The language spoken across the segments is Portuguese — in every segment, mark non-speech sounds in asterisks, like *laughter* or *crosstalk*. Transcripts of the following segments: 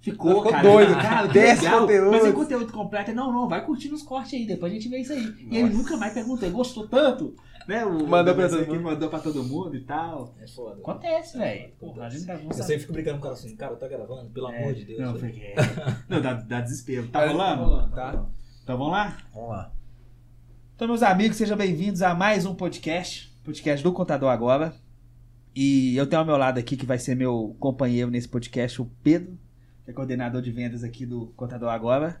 Ficou, Ficou cara. doido. Cara, Desce legal. conteúdo. Mas é conteúdo completo. Não, não, vai curtindo os cortes aí, depois a gente vê isso aí. E ele Nossa. nunca mais perguntou, ele gostou tanto. Né? O, Mandou pra todo mundo. Mandou pra todo mundo e tal. É foda. Acontece, É, velho. Eu sempre fico brincando com o cara assim, cara, tá gravando? Pelo amor de Deus. Não, porque... *laughs* não dá, dá desespero. Tá Tá rolando? rolando, tá. Então vamos lá? Vamos lá. Então, meus amigos, sejam bem-vindos a mais um podcast. Podcast do Contador Agora. E eu tenho ao meu lado aqui, que vai ser meu companheiro nesse podcast, o Pedro, que é coordenador de vendas aqui do Contador Agora.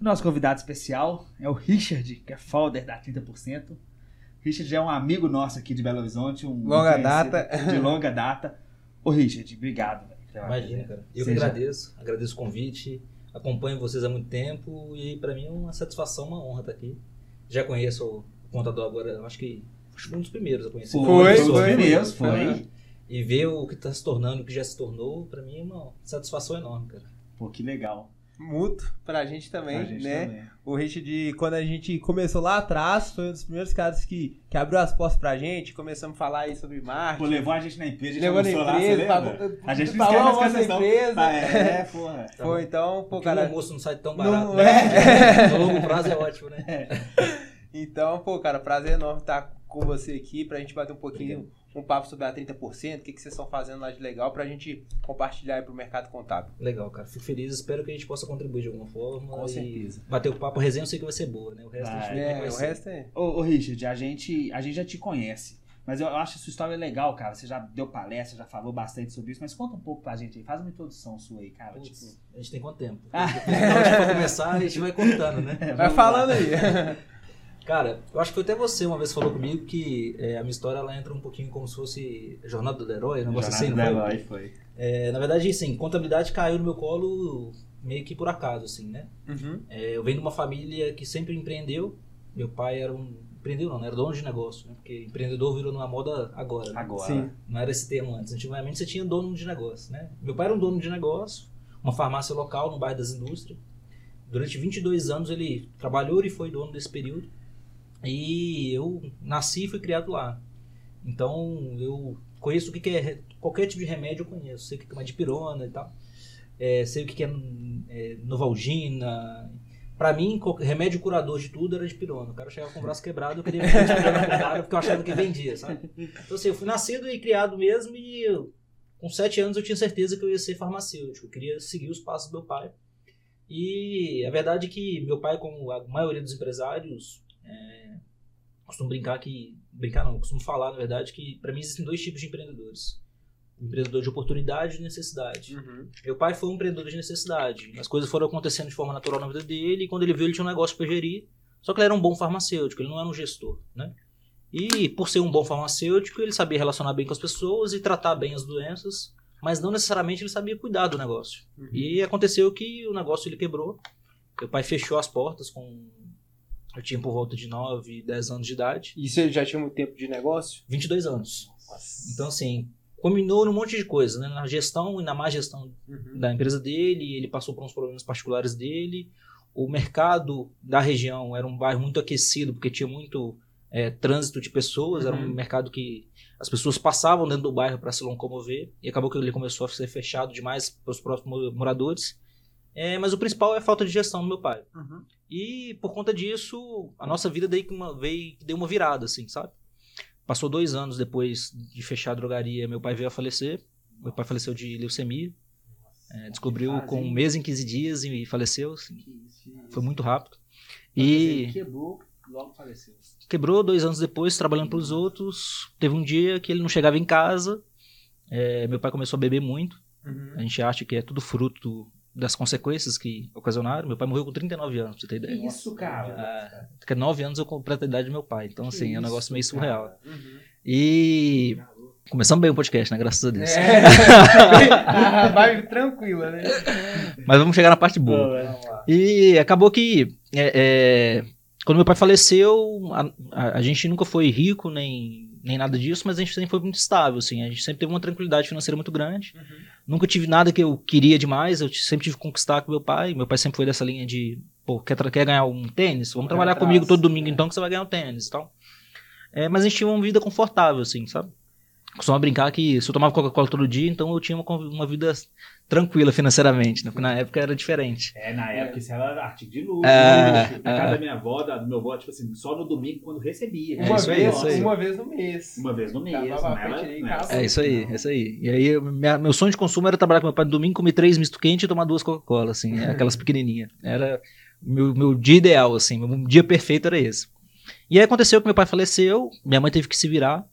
Nosso convidado especial é o Richard, que é founder da 30%. O Richard é um amigo nosso aqui de Belo Horizonte. Um Longa data. De longa data. Ô, Richard, obrigado. Imagina, cara. Eu que Seja- agradeço, agradeço o convite, acompanho vocês há muito tempo e pra mim é uma satisfação, uma honra estar aqui. Já conheço o contador agora, acho que foi um dos primeiros a conhecer. Foi, Foi, foi, foi. E ver o que está se tornando, o que já se tornou, pra mim é uma satisfação enorme, cara. Pô, que legal. Mútuo pra gente também, Pra gente né? também. O Richard, quando a gente começou lá atrás, foi um dos primeiros caras que, que abriu as portas pra gente, começamos a falar aí sobre Pô, marketing. levou a gente na empresa, a gente Levou na lá, empresa, lembra? pagou- A gente não pagou a nossa empresa. Ah, é, porra. *laughs* Foi então, pô, Porque o cara. almoço não sai tão Não barato, é. né? No longo prazo é ótimo, né? *laughs* Então, pô, cara, prazer enorme estar com você aqui pra gente bater um pouquinho, um papo sobre a 30%, o que, que vocês estão fazendo lá de legal pra gente compartilhar aí pro mercado contábil. Legal, cara. Fico feliz, espero que a gente possa contribuir de alguma forma. Com e certeza. Bater o papo, a resenha eu sei que vai ser boa, né? O resto a gente Vai. É, vai o resto é. Ô, ô, Richard, a gente, a gente já te conhece. Mas eu acho a sua história legal, cara. Você já deu palestra, já falou bastante sobre isso, mas conta um pouco pra gente aí. Faz uma introdução sua aí, cara. Putz, Tipo, a gente tem quanto tempo? *laughs* Ah. Pra começar, a gente vai contando, né? é, Vai vamos falando lá. aí. *laughs* Cara, eu acho que foi até você uma vez falou comigo que é, a minha história ela entra um pouquinho como se fosse Jornada do Herói, um negócio assim. Jornada não do foi? Herói, foi. É, na verdade, assim, contabilidade caiu no meu colo meio que por acaso, assim, né? Uhum. É, eu venho de uma família que sempre empreendeu. Meu pai era um. Empreendeu não, né? era dono de negócio, né? Porque empreendedor virou numa moda agora. né? Agora. Sim. Não era esse termo antes. Antigamente você tinha dono de negócio, né? Meu pai era um dono de negócio, uma farmácia local no bairro das Indústrias. Durante 22 anos ele trabalhou e foi dono desse período. E eu nasci e fui criado lá. Então eu conheço o que que é qualquer tipo de remédio eu conheço. Sei o que que é uma dipirona e tal. É, sei o que que é, é Novalgina. Pra mim, remédio curador de tudo era dipirona. O cara chegava com o braço quebrado, eu queria vender dipirona cara porque eu achava que vendia, sabe? Então assim, eu fui nascido e criado mesmo e eu, com sete anos eu tinha certeza que eu ia ser farmacêutico. Eu queria seguir os passos do meu pai. E a verdade é que meu pai, como a maioria dos empresários, é, costumo brincar que. Brincar não, costumo falar, na verdade, que para mim existem dois tipos de empreendedores. O empreendedor de oportunidade e de necessidade. Uhum. Meu pai foi um empreendedor de necessidade. As coisas foram acontecendo de forma natural na vida dele, e quando ele viu, ele tinha um negócio para gerir. Só que ele era um bom farmacêutico, ele não era um gestor, né? E por ser um bom farmacêutico, ele sabia relacionar bem com as pessoas e tratar bem as doenças, mas não necessariamente ele sabia cuidar do negócio. Uhum. E aconteceu que o negócio ele quebrou. Meu pai fechou as portas com eu tinha por volta de 9, 10 anos de idade, E você já tinha muito tempo de negócio? 22 anos. Então assim, combinou num monte de coisa, né? Na gestão e na má gestão Uhum. da empresa dele, ele passou por uns problemas particulares dele. O mercado da região era um bairro muito aquecido, porque tinha muito é, trânsito de pessoas, era um Uhum. mercado que as pessoas passavam dentro do bairro para se locomover, e acabou que ele começou a ser fechado demais para os próximos moradores. É, mas o principal é a falta de gestão do meu pai. Uhum. E por conta disso, a nossa vida daí que uma, veio, deu uma virada, assim, sabe? Passou dois anos depois de fechar a drogaria, meu pai veio a falecer. Meu pai faleceu de leucemia. É, descobriu fase, com um mês em 15 dias e faleceu. assim, isso, foi muito rápido. E quebrou, logo faleceu. quebrou dois anos depois, trabalhando para os outros. Teve um dia que ele não chegava em casa. É, meu pai começou a beber muito. Uhum. A gente acha que é tudo fruto das consequências que ocasionaram. Meu pai morreu com 39 anos, pra você ter ideia. isso, cara? Ah, a nove anos eu completo a idade do meu pai. Então, Que assim, é um negócio isso, meio surreal. Uhum. E começamos bem o podcast, né? Graças a Deus. É. Ah, *laughs* Vai tranquila, né? Mas vamos chegar na parte boa. Lá. E acabou que é, é, quando meu pai faleceu, a, a- a gente nunca foi rico nem, nem nada disso, mas a gente sempre foi muito estável, assim. A gente sempre teve uma tranquilidade financeira muito grande. Uhum. Nunca tive nada que eu queria demais, eu sempre tive que conquistar com meu pai. Meu pai sempre foi dessa linha de, pô, quer, quer ganhar um tênis? Vamos trabalhar atrás, comigo todo domingo é. então que você vai ganhar um tênis e tal. É, mas a gente tinha uma vida confortável, assim, sabe? costumava brincar que se eu tomava Coca-Cola todo dia, então eu tinha uma, uma vida tranquila financeiramente, né? Porque na época era diferente. É, na época isso era artigo de luxo. É, né? Na é. casa da minha avó, da- do meu avó, tipo assim, só no domingo quando recebia. Uma, isso aí, vez, isso aí. uma vez no mês. Uma vez no mês. Casa. É isso aí, é isso aí. E aí, minha- meu sonho de consumo era trabalhar com meu pai no domingo, comer três misto quente e tomar duas Coca-Cola, assim, aquelas *laughs* pequenininhas. Era meu, meu dia ideal, assim, meu dia perfeito era esse. E aí aconteceu que meu pai faleceu, minha mãe teve que se virar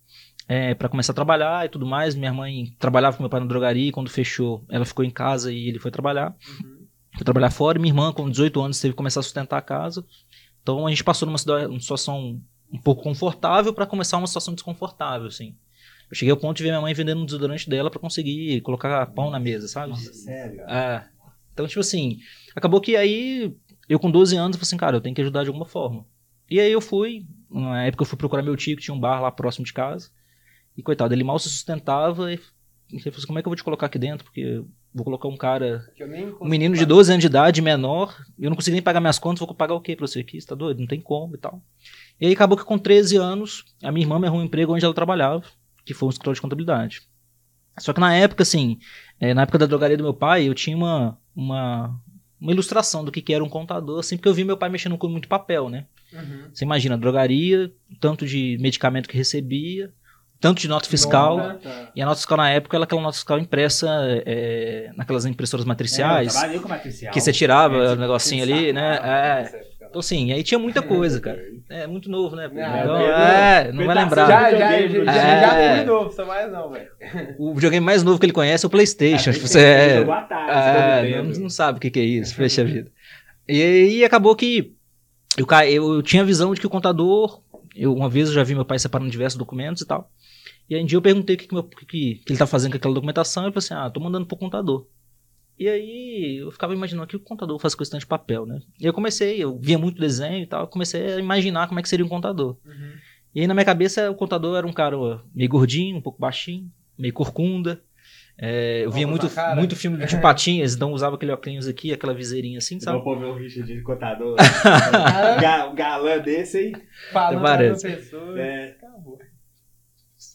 é, para começar a trabalhar e tudo mais. Minha mãe trabalhava com meu pai na drogaria e quando fechou, ela ficou em casa e ele foi trabalhar. Uhum. Foi trabalhar fora e minha irmã, com 18 anos, teve que começar a sustentar a casa. Então a gente passou numa situa- uma situação um pouco confortável para começar uma situação desconfortável, assim. Eu cheguei ao ponto de ver minha mãe vendendo um desodorante dela para conseguir colocar pão na mesa, sabe? Nossa, sério. É. Então, tipo assim, acabou que aí, eu com 12 anos, falei assim, cara, eu tenho que ajudar de alguma forma. E aí eu fui, na época eu fui procurar meu tio, que tinha um bar lá próximo de casa. E coitado, ele mal se sustentava e ele falou assim, como é que eu vou te colocar aqui dentro? Porque vou colocar um cara, um menino de 12 anos de idade, menor, eu não consigo nem pagar minhas contas, vou pagar o quê pra você aqui? Você tá doido? Não tem como e tal. E aí acabou que com 13 anos, a minha irmã me arrumou um emprego onde ela trabalhava, que foi um escritório de contabilidade. Só que na época, assim, eh, na época da drogaria do meu pai, eu tinha uma, uma, uma ilustração do que, que era um contador, assim, porque eu vi meu pai mexendo com muito papel, né? Uhum. Você imagina, drogaria, tanto de medicamento que recebia, tanto de nota fiscal. Nota. E a nota fiscal na época era aquela nota fiscal impressa eh, naquelas impressoras É, matriciais. com matricial. que você tirava É, o negocinho ali, né? É. Nessa época, Então, assim, aí tinha muita *laughs* coisa, cara. É muito novo, né? Não, Então, é é, não vai lembrar. Já, já, já, já, É. já novo, só mais não, velho. *laughs* O videogame mais novo que ele conhece é o PlayStation. Ah, Tipo, você é, é, Super não, não sabe o que, que é isso, fecha a vida. E aí acabou que eu, eu tinha a visão de que o contador. Eu, uma vez eu já vi meu pai separando diversos documentos e tal. E aí um dia eu perguntei o que, que, meu- que, que, ele tá fazendo com aquela documentação. E ele falou assim: Ah, tô mandando pro contador. E aí eu ficava imaginando o que o contador faz com esse tanto de papel, né? E eu comecei, eu via muito desenho e tal, eu comecei a imaginar como é que seria um contador. E aí na minha cabeça o contador era um cara meio gordinho, um pouco baixinho, meio corcunda. É, eu via muito, muito filme de *laughs* patinhas, então usava aquele óculos aqui, aquela viseirinha assim, sabe? pra ver o Richard de contador. *laughs* Ga- um galã desse aí. falando Parece. pra pessoa. É. Acabou.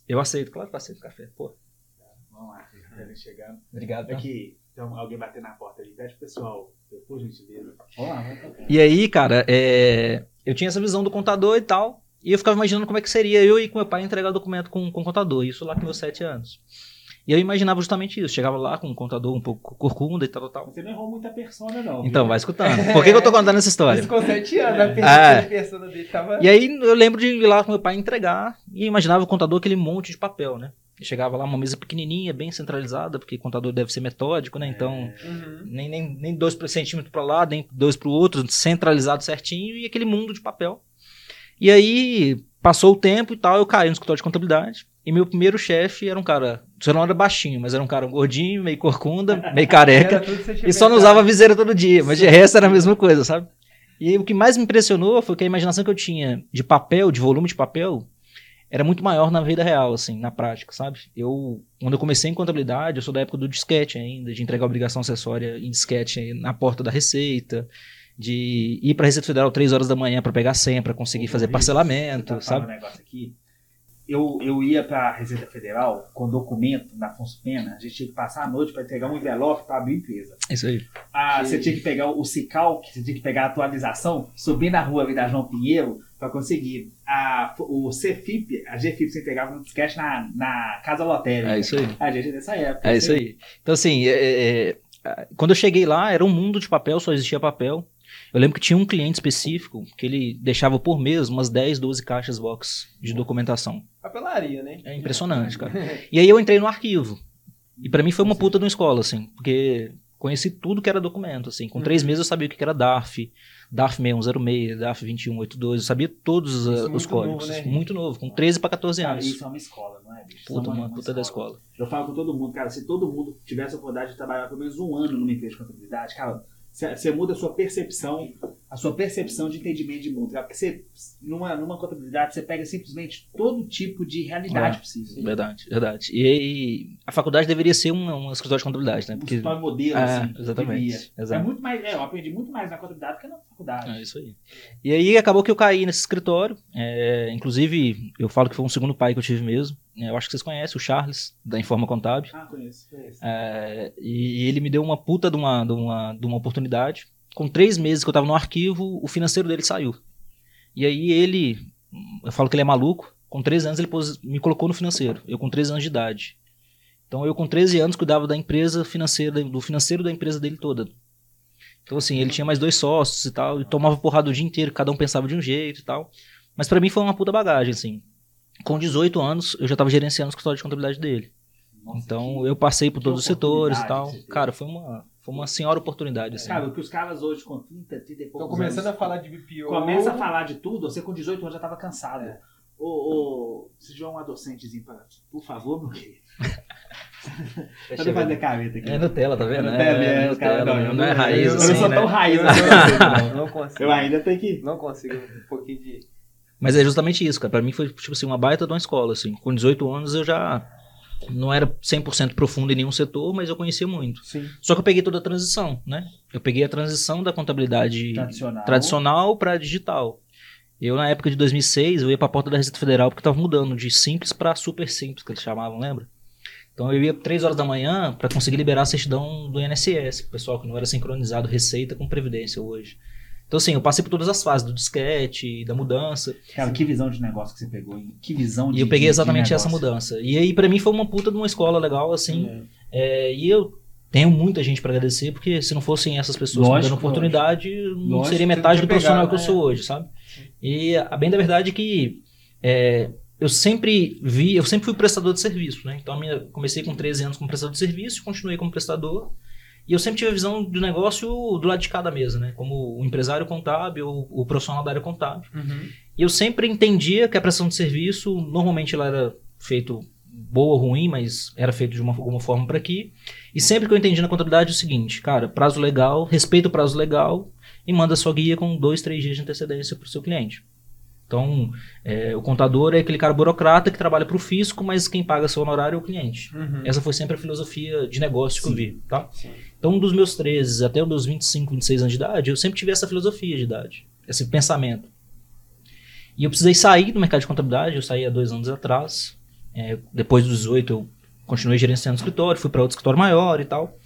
Eu aceito, claro que eu aceito café. Pô, Vamos lá, tá ele chegando. obrigado. tá? Aqui, então alguém bater na porta ali. Pede pro pessoal, por gentileza. Vamos lá, vamos lá. E aí, cara, é, eu tinha essa visão do contador e tal, e eu ficava imaginando como é que seria eu ir com meu pai entregar o documento com, com o contador, isso lá com meus sete anos. E eu imaginava justamente isso, chegava lá com um contador um pouco corcunda e tal, tal, tal. Você não errou muita persona, não. Então, viu? vai escutando. *laughs* Por que, que eu tô contando essa história? Com 7 anos, a É. persona, a persona dele tava. E aí eu lembro de ir lá com meu pai entregar e imaginava o contador aquele monte de papel, né? Chegava lá uma mesa pequenininha, bem centralizada, porque contador deve ser metódico, né? Então, Uhum. nem, nem, nem dois centímetros para lá, nem dois para o outro, centralizado certinho e aquele mundo de papel. E aí passou o tempo e tal, eu caí no escritório de contabilidade. E meu primeiro chefe era um cara, só não era baixinho, mas era um cara gordinho, meio corcunda, *laughs* meio careca. E só não usava viseira todo dia, mas de resto era a mesma coisa, sabe? E o que mais me impressionou foi que a imaginação que eu tinha de papel, de volume de papel, era muito maior na vida real, assim, na prática, sabe? Eu, quando eu comecei em contabilidade, eu sou da época do disquete ainda, de entregar obrigação acessória em disquete na porta da Receita, de ir pra Receita Federal três horas da manhã para pegar senha, para conseguir fazer Isso, parcelamento, tá sabe? um negócio aqui. Eu, eu ia pra Receita Federal com documento na Afonso Pena, a gente tinha que passar a noite para entregar um envelope para abrir a empresa. Isso aí. Ah, você tinha que pegar o Cical, que você tinha que pegar a atualização, subir na rua da João Pinheiro para conseguir. A, o CFIP, a GFIP você entregava no disquete na, na Casa Lotérica. É isso aí. A gente é dessa época. É isso aí. Então, assim, é, é, é, quando eu cheguei lá, era um mundo de papel, só existia papel. Eu lembro que tinha um cliente específico que ele deixava por mês umas 10, 12 caixas box de documentação. Papelaria, né? É impressionante, cara. *laughs* E aí eu entrei no arquivo. E pra mim foi uma puta de uma escola, assim, porque conheci tudo que era documento, assim. Com três Uhum. meses eu sabia o que era DARF, DARF 6106, DARF 2182, eu sabia todos Isso uh, os códigos. novo, né? Muito novo, com 13 pra 14 Cara, anos. isso é uma escola, não é, bicho? Isso é Puta, uma puta da escola. Eu falo com todo mundo, cara, se todo mundo tivesse a oportunidade de trabalhar pelo menos um ano numa empresa de contabilidade, cara, você muda a sua percepção, a sua percepção de entendimento de mundo, você, numa, numa contabilidade, você pega simplesmente todo tipo de realidade É. possível. Verdade, verdade. E, e a faculdade deveria ser uma, uma escritório de contabilidade, né? Um Porque escritório modelo, É, assim. exatamente. É muito mais, é, eu aprendi muito mais na contabilidade do que na faculdade. faculdade. É isso aí. E aí acabou que eu caí nesse escritório. é, inclusive, eu falo que foi um segundo pai que eu tive mesmo. É, eu acho que vocês conhecem, o Charles, da Informa Contábil. Ah, conheço. conheço. É, e ele me deu uma puta de uma, de, uma, de uma oportunidade. Com três meses que eu tava no arquivo, o financeiro dele saiu. E aí ele, eu falo que ele é maluco, com 13 anos ele pôs- me colocou no financeiro. Eu com 13 anos de idade. Então eu com 13 anos cuidava da empresa financeira, do financeiro da empresa dele toda. Então assim, ele tinha mais dois sócios e tal, e tomava porrada o dia inteiro, cada um pensava de um jeito e tal. Mas pra mim foi uma puta bagagem, assim. Com 18 anos, eu já tava gerenciando o escritório de contabilidade dele. Nossa, Então que- eu passei por todos os setores e tal. Cara, foi uma, foi uma senhora oportunidade, assim. Sabe, o que os caras hoje com 30, 30 e Estão poucos começando anos, a falar de BPO. Começa a falar de tudo, você com 18 anos já tava cansado. É. Ô, ô, se tiver uma docentezinha pra. Por favor, meu querido. Tá *laughs* Deixa eu fazer careta aqui. É Nutella, tá vendo? É Nutella, é, é Nutella, não, eu não é não- raiz eu não assim, sou né? tão raiz Eu *laughs* assim, não, não consigo. Eu ainda tenho que. Não consigo. Um pouquinho de. Mas é justamente isso, cara. Pra mim foi, tipo assim, uma baita de uma escola, assim. Com 18 anos eu já não era 100% profundo em nenhum setor, mas eu conhecia muito. Sim. Só que eu peguei toda a transição, né? Eu peguei a transição da contabilidade Tradicional. tradicional para digital. Eu, na época de 2006, eu ia pra porta da Receita Federal porque tava mudando de simples para super simples, que eles chamavam, lembra? Então eu ia 3 horas da manhã para conseguir liberar a certidão do INSS, pro pessoal que não era sincronizado Receita com Previdência hoje. Então, assim, eu passei por todas as fases do disquete, da mudança, Cara, que visão de negócio que você pegou, hein? Que visão de e eu peguei exatamente essa mudança. E aí, pra mim, foi uma puta de uma escola legal, assim. É. É, e eu tenho muita gente pra agradecer, porque se não fossem essas pessoas me Lógico, dando oportunidade, eu não Lógico, seria metade do tinha profissional que eu né? sou hoje, sabe? E a bem da verdade é que é, eu sempre vi, eu sempre fui prestador de serviço, né? Então minha, comecei com 13 anos como prestador de serviço, continuei como prestador. E eu sempre tive a visão do negócio do lado de cada mesa, né? Como o empresário contábil, o, o profissional da área contábil. Uhum. E eu sempre entendia que a prestação de serviço, normalmente ela era feito boa ou ruim, mas era feito de uma, alguma forma para aqui. E sempre que eu entendi na contabilidade é o seguinte, cara, prazo legal, respeita o prazo legal e manda sua guia com dois, três dias de antecedência para o seu cliente. Então, é, o contador é aquele cara burocrata que trabalha para o fisco, mas quem paga seu honorário é o cliente. Uhum. Essa foi sempre a filosofia de negócio que eu Sim. vi, tá? Sim. Então, dos meus 13 até os meus 25, 26 anos de idade, eu sempre tive essa filosofia de idade, esse pensamento. E eu precisei sair do mercado de contabilidade, eu saí há dois anos atrás. É, depois dos 18, eu continuei gerenciando o escritório, fui para outro escritório maior e tal.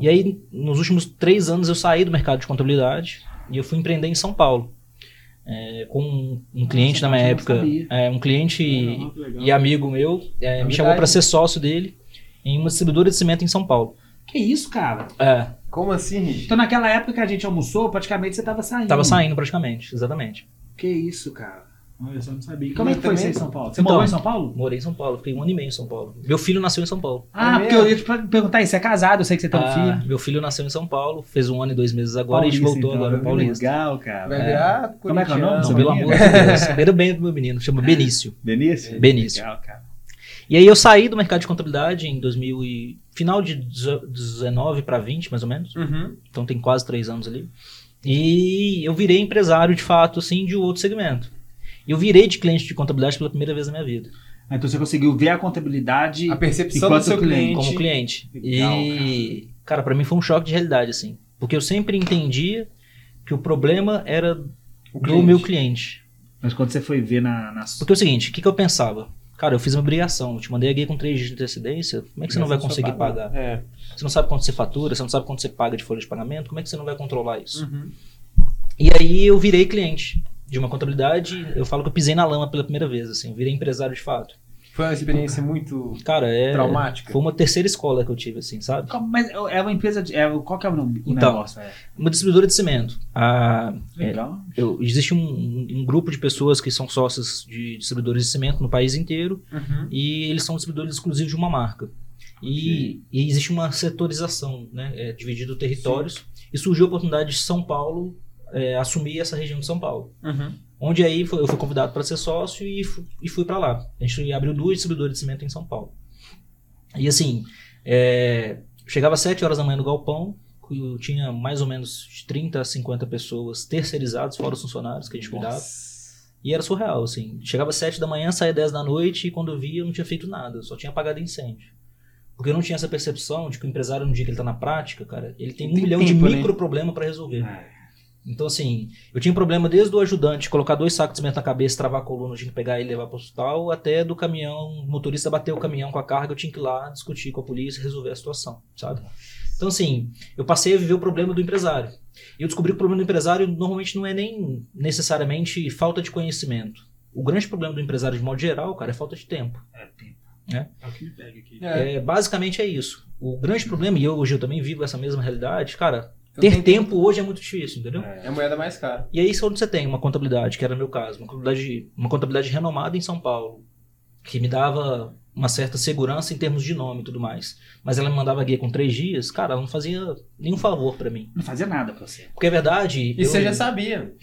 E aí, nos últimos três anos, eu saí do mercado de contabilidade e eu fui empreender em São Paulo. É, com um, um cliente Nossa, na minha época, é, um cliente Não, legal. e amigo meu, é, me verdade. chamou para ser sócio dele em uma distribuidora de cimento em São Paulo. Que isso, cara? É, Como assim, Rich? Então naquela época que a gente almoçou, praticamente você tava saindo. Tava saindo praticamente, exatamente. Que isso, cara? Eu só não sabia. E como é que foi você em São Paulo? Você Então, morou em São Paulo? Morei em São Paulo, fiquei um ano e meio em São Paulo. Meu filho nasceu em São Paulo. Ah, É porque eu ia te perguntar isso. Você é casado, eu sei que você tem um Ah, filho. meu filho nasceu em São Paulo, fez um ano e dois meses agora e a gente Paulista, voltou então, agora é Paulista. Legal, cara. Vai virar Como é que é o nome? Não, pelo amor de Deus. Era bem do meu menino, chama Benício. *laughs* Benício? Benício. Legal, cara. E aí eu saí do mercado de contabilidade em 2000 e... final de 19 para 20, mais ou menos. Uhum. Então tem quase três anos ali. E eu virei empresário de fato, assim, de outro segmento. E eu virei de cliente de contabilidade pela primeira vez na minha vida. Ah, Então você conseguiu ver a contabilidade A percepção Enquanto do seu cliente. cliente. como cliente. Legal, e, cara, pra mim foi um choque de realidade, assim. Porque eu sempre entendia que o problema era O do meu cliente. Mas quando você foi ver na. na... Porque é o seguinte, o que, que eu pensava? Cara, eu fiz uma obrigação, eu te mandei a guia com três dias de antecedência, como é que você não vai conseguir pagar? É. Você não sabe quanto você fatura, você não sabe quanto você paga de folha de pagamento, como é que você não vai controlar isso? Uhum. E aí eu virei cliente de uma contabilidade, eu falo que eu pisei na lama pela primeira vez, assim, virei empresário de fato. Foi uma experiência muito Cara, é... traumática. Foi uma terceira escola que eu tive, assim, sabe? Mas é uma empresa de. É, qual que é o nome? O Então, negócio? É. Uma distribuidora de cimento. A, é, Legal. eu- existe um, um- grupo de pessoas que são sócios de distribuidores de cimento no país inteiro Uhum. e eles são distribuidores exclusivos de uma marca. E, e existe uma setorização, né? É, dividido territórios. E surgiu a oportunidade de São Paulo é, assumir essa região de São Paulo. Uhum. Onde aí foi- eu fui convidado para ser sócio e, fu- e fui para lá. A gente abriu duas distribuidoras de cimento em São Paulo. E assim, é, chegava às 7 horas da manhã no galpão, tinha mais ou menos de 30 a 50 pessoas terceirizadas, fora os funcionários que a gente cuidava. Nossa. E era surreal, assim. Chegava às 7 da manhã, saía 10 da noite e quando eu via eu não tinha feito nada, só tinha apagado incêndio. Porque eu não tinha essa percepção de que o empresário, no dia que ele tá na prática, cara, ele tem um Tem milhão de né? micro problemas para resolver. É. Então, assim, eu tinha problema desde o ajudante colocar dois sacos de cimento na cabeça, travar a coluna, eu tinha que pegar ele e levar para o hospital, até do caminhão, o motorista bater o caminhão com a carga, eu tinha que ir lá discutir com a polícia e resolver a situação, sabe? Então, assim, eu passei a viver o problema do empresário. E eu descobri que o problema do empresário normalmente não é nem necessariamente falta de conhecimento. O grande problema do empresário, de modo geral, cara, é falta de tempo. É tempo. É. É o que me pega aqui. É. Basicamente é isso. O grande problema, e eu, hoje eu também vivo essa mesma realidade, cara, ter tenho- tempo hoje é muito difícil, entendeu? É a moeda mais cara. E aí isso onde você tem uma contabilidade, que era meu caso, uma contabilidade, uma contabilidade renomada em São Paulo, que me dava uma certa segurança em termos de nome e tudo mais. Mas ela me mandava guia com três dias, cara, ela não fazia nenhum favor pra mim. Não fazia nada pra você. Porque é verdade. E eu- você já sabia.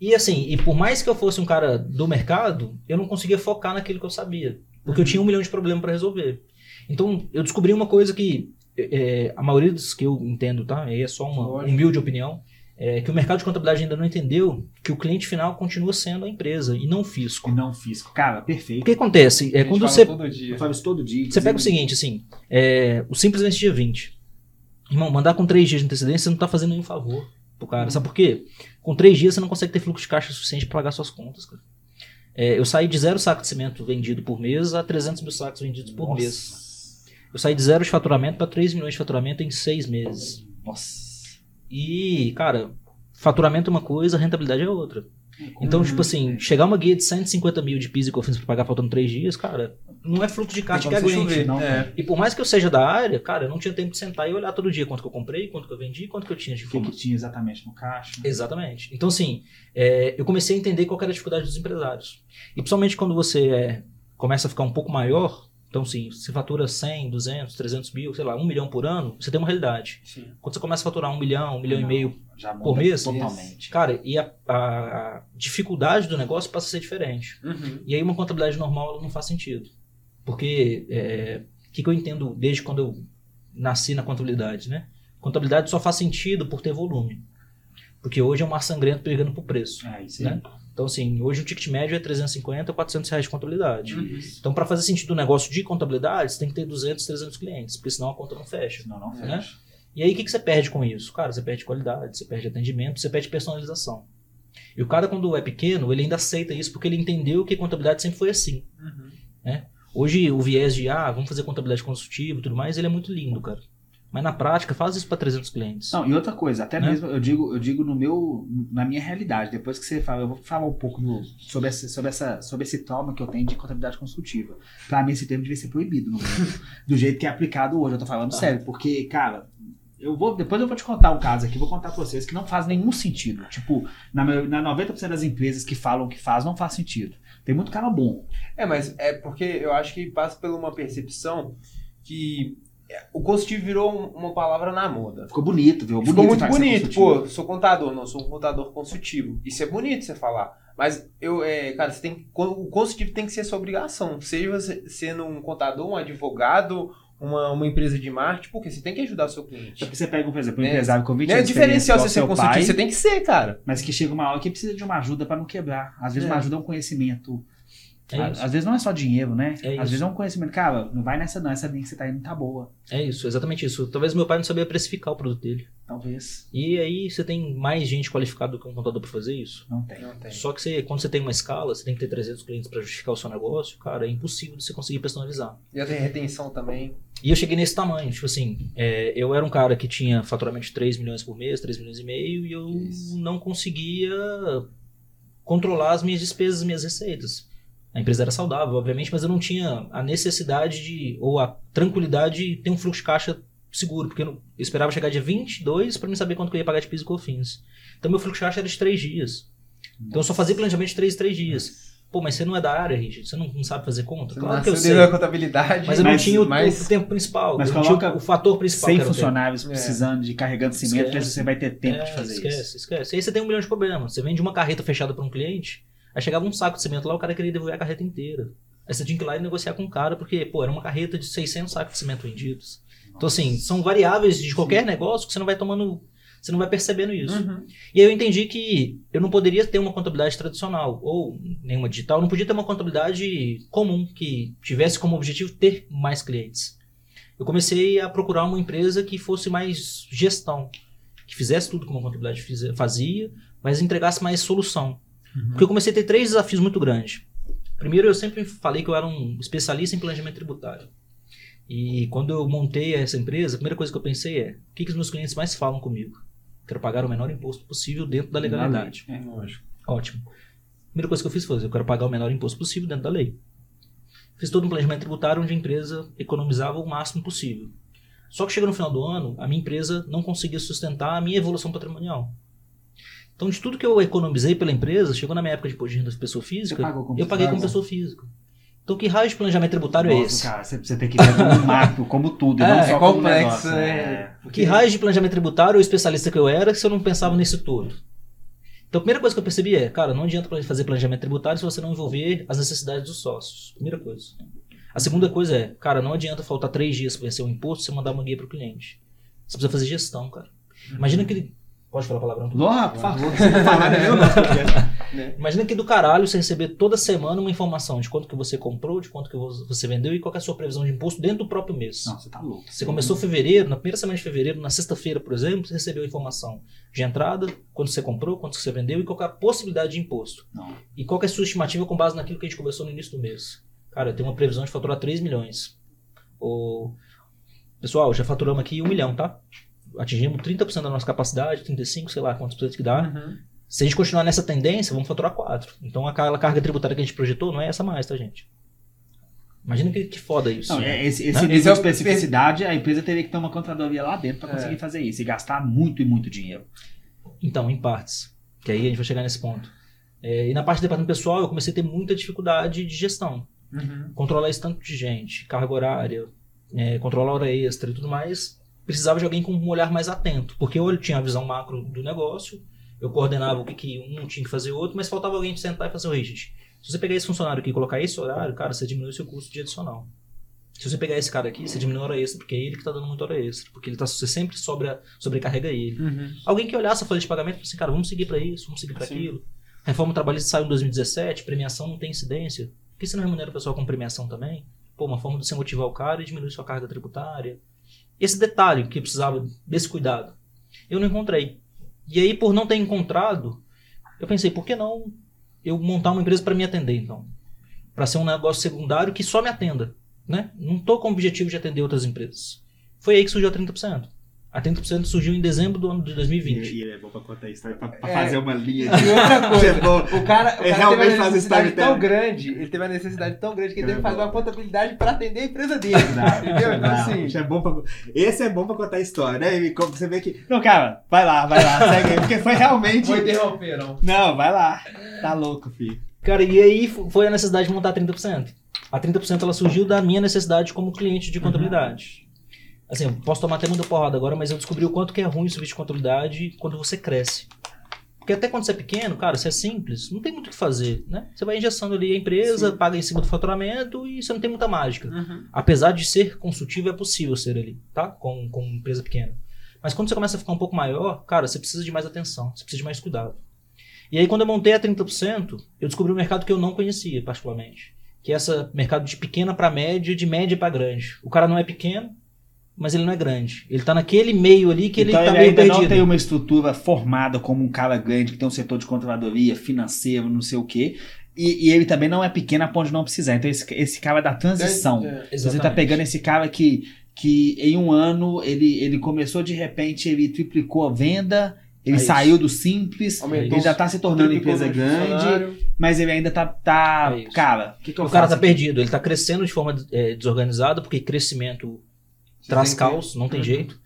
E assim, e por mais que eu fosse um cara do mercado, eu não conseguia focar naquilo que eu sabia. Porque eu tinha um milhão de problemas pra resolver. Então, eu descobri uma coisa que é, a maioria dos que eu entendo, tá? Aí é só uma Lógico. humilde opinião. É que o mercado de contabilidade ainda não entendeu que o cliente final continua sendo a empresa e não o fisco. E não fisco. Cara, O perfeito. que acontece? É quando fala você, todo dia. Eu falo isso todo dia. você pega o seguinte, assim, é, o simplesmente dia 20. Irmão, mandar com três dias de antecedência, você não tá fazendo nenhum favor pro cara. Sabe por quê? Com três dias você não consegue ter fluxo de caixa suficiente para pagar suas contas, cara. É, eu saí de zero saco de cimento vendido por mês a 300 mil sacos vendidos por Nossa. mês. Eu saí de zero de faturamento para 3 milhões de faturamento em seis meses. Nossa. E, cara, faturamento é uma coisa, rentabilidade é outra. Então, Uhum. tipo assim, chegar uma guia de 150 mil de PIS e COFINS pra pagar faltando três dias, cara, não é fluxo de caixa que você aguente. chover. não. É. E por mais que eu seja da área, cara, eu não tinha tempo de sentar e olhar todo dia quanto que eu comprei, quanto que eu vendi, quanto que eu tinha de O que, que tinha exatamente no caixa? Exatamente. Então, assim, é, eu comecei a entender qual era a dificuldade dos empresários. E principalmente quando você é, começa a ficar um pouco maior, então, assim, você fatura 100, 200, 300 mil, sei lá, 1 milhão por ano, você tem uma realidade. Sim. Quando você começa a faturar 1 milhão, 1 milhão Não, e meio por mês, Totalmente. Cara, e a, a- dificuldade do negócio passa a ser diferente. Uhum. E aí uma contabilidade normal não faz sentido. Porque é, o que, que eu entendo desde quando eu nasci na contabilidade, né? Contabilidade só faz sentido por ter volume. Porque hoje é um mar sangrento pegando por preço. É isso aí. Né? Então, assim, hoje o ticket médio é 350, 400 reais de contabilidade. Uhum. Então, para fazer sentido o negócio de contabilidade, você tem que ter 200, 300 clientes, porque senão a conta não fecha. Senão não Né? fecha. E aí, o que, que você perde com isso? Cara, você perde qualidade, você perde atendimento, você perde personalização. E o cara, quando é pequeno, ele ainda aceita isso porque ele entendeu que contabilidade sempre foi assim. Uhum. Hoje, o viés de, ah, vamos fazer contabilidade consultiva e tudo mais, ele é muito lindo, cara. Mas na prática, faz isso para 300 clientes. Não, e outra coisa, até Né? mesmo eu digo, eu digo no meu, na minha realidade, depois que você fala, eu vou falar um pouco do- sobre, essa, sobre, essa, sobre esse trauma que eu tenho de contabilidade consultiva. Pra mim, esse termo devia ser proibido no mundo, *laughs* do jeito que é aplicado hoje. Eu tô falando sério, porque, cara, eu vou, depois eu vou te contar um caso aqui, vou contar pra vocês que não faz nenhum sentido. Tipo, na, na 90% das empresas que falam que faz, não faz sentido. Tem muito cara bom. É, mas é porque eu acho que passa por uma percepção que o consultivo virou um- uma palavra na moda. Ficou bonito, viu? Ficou bonito muito é bonito. Pô, sou contador, não, sou um contador consultivo. Isso é bonito você falar. Mas eu, é, cara, você tem, o consultivo tem que ser sua obrigação. Seja você sendo um contador, um advogado, uma, uma empresa de marketing, porque você tem que ajudar o seu cliente. Porque você pega, por exemplo, um Né? empresário com 20 Não é anos de diferencial experiência, você ser consultivo, pai, você tem que ser, cara. Mas que chega uma hora que precisa de uma ajuda pra não quebrar. Às vezes É. uma ajuda é um conhecimento. É Às vezes não é só dinheiro, né? É Às isso. vezes é um conhecimento. Cara, não vai nessa não, essa linha que você tá indo não tá boa. É isso, exatamente isso. Talvez meu pai não sabia precificar o produto dele. Talvez. E aí você tem mais gente qualificada do que um contador para fazer isso. Não tem. Não tem. Só que você, quando você tem uma escala, você tem que ter 300 clientes para justificar o seu negócio, cara, é impossível de você conseguir personalizar. Já tem retenção também. E eu cheguei nesse tamanho, tipo assim, é, eu era um cara que tinha faturamento de 3 milhões por mês, 3 milhões e meio, e eu Isso. não conseguia controlar as minhas despesas, as minhas receitas. A empresa era saudável, obviamente, mas eu não tinha a necessidade de, ou a tranquilidade de ter um fluxo de caixa seguro, porque eu, não- eu esperava chegar dia 22 para me saber quanto que eu ia pagar de PIS e COFINS. Então meu fluxo de caixa era de 3 dias. Então eu só fazia planejamento de 3 em 3 dias. Pô, mas você não é da área, Richard, você não, não sabe fazer conta? Você Claro não que eu sei. da contabilidade. Mas eu não Mas- tinha o, mas- o tempo principal. mas eu não tinha coloca o fator principal. 100 que era o tempo. funcionários É. precisando de carregando cimento, Esquece. você vai ter tempo É, de fazer esquece, isso. esquece. Aí você tem um milhão de problemas. Você vende uma carreta fechada para um cliente, aí chegava um saco de cimento lá, o cara queria devolver a carreta inteira. Aí você tinha que ir lá e negociar com o cara, porque, pô, era uma carreta de 600 sacos de cimento vendidos. Então, assim, são variáveis de qualquer negócio que você não vai tomando. Você não vai percebendo isso. Uhum. E aí eu entendi que eu não poderia ter uma contabilidade tradicional, ou nenhuma digital, eu não podia ter uma contabilidade comum, que tivesse como objetivo ter mais clientes. Eu comecei a procurar uma empresa que fosse mais gestão, que fizesse tudo como a contabilidade fazia, mas entregasse mais solução. Porque eu comecei a ter três desafios muito grandes. Primeiro, eu sempre falei que eu era um especialista em planejamento tributário. E quando eu montei essa empresa, a primeira coisa que eu pensei é: o que, que os meus clientes mais falam comigo? Quero pagar o menor imposto possível dentro da legalidade. É. Lógico. Ótimo. A primeira coisa que eu fiz foi: eu quero pagar o menor imposto possível dentro da lei. Fiz todo um planejamento tributário onde a empresa economizava o máximo possível. Só que chega no final do ano, a minha empresa não conseguia sustentar a minha evolução patrimonial. Então, de tudo que eu economizei pela empresa, chegou na minha época de imposto de renda de pessoa física, como eu paguei como pessoa? pessoa física. Então, que raio de planejamento tributário é Nossa, esse? cara, você, você tem que ver como macro, como tudo, e não É, só é como complexo, negócio. é. Que raio de planejamento tributário o especialista que eu era se eu não pensava nisso todo? Então, a primeira coisa que eu percebi é, cara, não adianta fazer planejamento tributário se você não envolver as necessidades dos sócios. Primeira coisa. A segunda coisa é, cara, não adianta faltar três dias para vencer o imposto e você mandar uma guia para o cliente. Você precisa fazer gestão, cara. Imagina que ele... Pode falar palavrão? Ló, por favor, falar *laughs* nosso podcast. Imagina que do caralho você receber toda semana uma informação de quanto que você comprou, de quanto que você vendeu e qual é a sua previsão de imposto dentro do próprio mês. Não, você tá louco. Você começou em fevereiro, na primeira semana de fevereiro, na sexta-feira, por exemplo, você recebeu a informação de entrada, quanto você comprou, quanto você vendeu e qual que é a possibilidade de imposto. Não. E qual é a sua estimativa com base naquilo que a gente conversou no início do mês. Cara, eu tenho uma previsão de faturar 3 milhões. O... Pessoal, já faturamos aqui 1 milhão, tá? Atingimos 30% da nossa capacidade, 35%, sei lá quantos por cento que dá. Uhum. Se a gente continuar nessa tendência, vamos faturar 4. Então aquela carga tributária que a gente projetou não é essa mais, tá, gente? Imagina que, que foda isso. Não, é, esse, esse nível esse é o- de especificidade, a empresa teria que ter uma contadoria lá dentro para É. conseguir fazer isso e gastar muito e muito dinheiro. Então, em partes. Que aí a gente vai chegar nesse ponto. É, e na parte do departamento pessoal, eu comecei a ter muita dificuldade de gestão. Uhum. Controlar esse tanto de gente, carga horária, é, controlar hora extra e tudo mais. Precisava de alguém com um olhar mais atento. Porque eu tinha a visão macro do negócio, eu coordenava o que, que um tinha que fazer outro, mas faltava alguém sentar e fazer o Richard. Se você pegar esse funcionário aqui e colocar esse horário, cara, você diminui o seu custo de adicional. Se você pegar esse cara aqui, você diminui a hora extra, porque é ele que tá dando muita hora extra. Porque ele tá, você sempre sobra, sobrecarrega ele. Uhum. Alguém que olhasse a folha de pagamento e assim, cara, vamos seguir para isso, vamos seguir para aquilo. Reforma trabalhista saiu em 2017, premiação não tem incidência. Por que você não remunera o pessoal com premiação também? Pô, uma forma de você motivar o cara e diminuir sua carga tributária. Esse detalhe que precisava desse cuidado, eu não encontrei. E aí, por não ter encontrado, eu pensei, por que não eu montar uma empresa para me atender, então? Para ser um negócio secundário que só me atenda. Né? Não tô com o objetivo de atender outras empresas. Foi aí que surgiu a 30%. A 30% surgiu em dezembro do ano de 2020. E, e é bom pra contar a história, pra, pra É. fazer uma linha E outra *laughs* coisa, É bom. o cara, o É, cara realmente teve uma necessidade tão grande, ele teve uma necessidade tão grande que ele É teve que fazer uma contabilidade para atender a empresa dele. Não, Entendeu? Então, não, assim, isso é bom pra... Esse é bom pra contar a história, né? E como você vê que. Não, cara, vai lá, vai lá, segue aí, porque foi realmente. vou interromper, não. Não, vai lá. Tá louco, filho. Cara, e aí foi a necessidade de montar 30%. A 30% ela surgiu da minha necessidade como cliente de contabilidade. Assim, eu posso tomar até muita porrada agora, mas eu descobri o quanto que é ruim o serviço de contabilidade quando você cresce. Porque até quando você é pequeno, cara, você é simples, não tem muito o que fazer, né? Você vai engessando ali a empresa, paga em cima do faturamento e você não tem muita mágica. Uhum. Apesar de ser consultivo, é possível ser ali, tá? Com, com empresa pequena. Mas quando você começa a ficar um pouco maior, cara, você precisa de mais atenção, você precisa de mais cuidado. E aí, quando eu montei a 30%, eu descobri um mercado que eu não conhecia, particularmente. Que é esse mercado de pequena para média, de média para grande. O cara não é pequeno, mas ele não é grande. Ele tá naquele meio ali que então ele tá ele meio ainda perdido. não tem uma estrutura formada como um cara grande que tem um setor de controladoria, financeiro, não sei o quê. E, e ele também não é pequeno a ponto de não precisar. Então esse, esse cara é da transição. É, é. Você tá pegando esse cara que, que em um ano ele, ele começou de repente, ele triplicou a venda, ele É isso. saiu do simples, Aumentou ele já tá se tornando empresa grande, mas ele ainda tá. tá É cara, o que, que eu O cara faço tá aqui? perdido, ele tá crescendo de forma é, desorganizada, porque crescimento traz caos, não tem Uhum. jeito.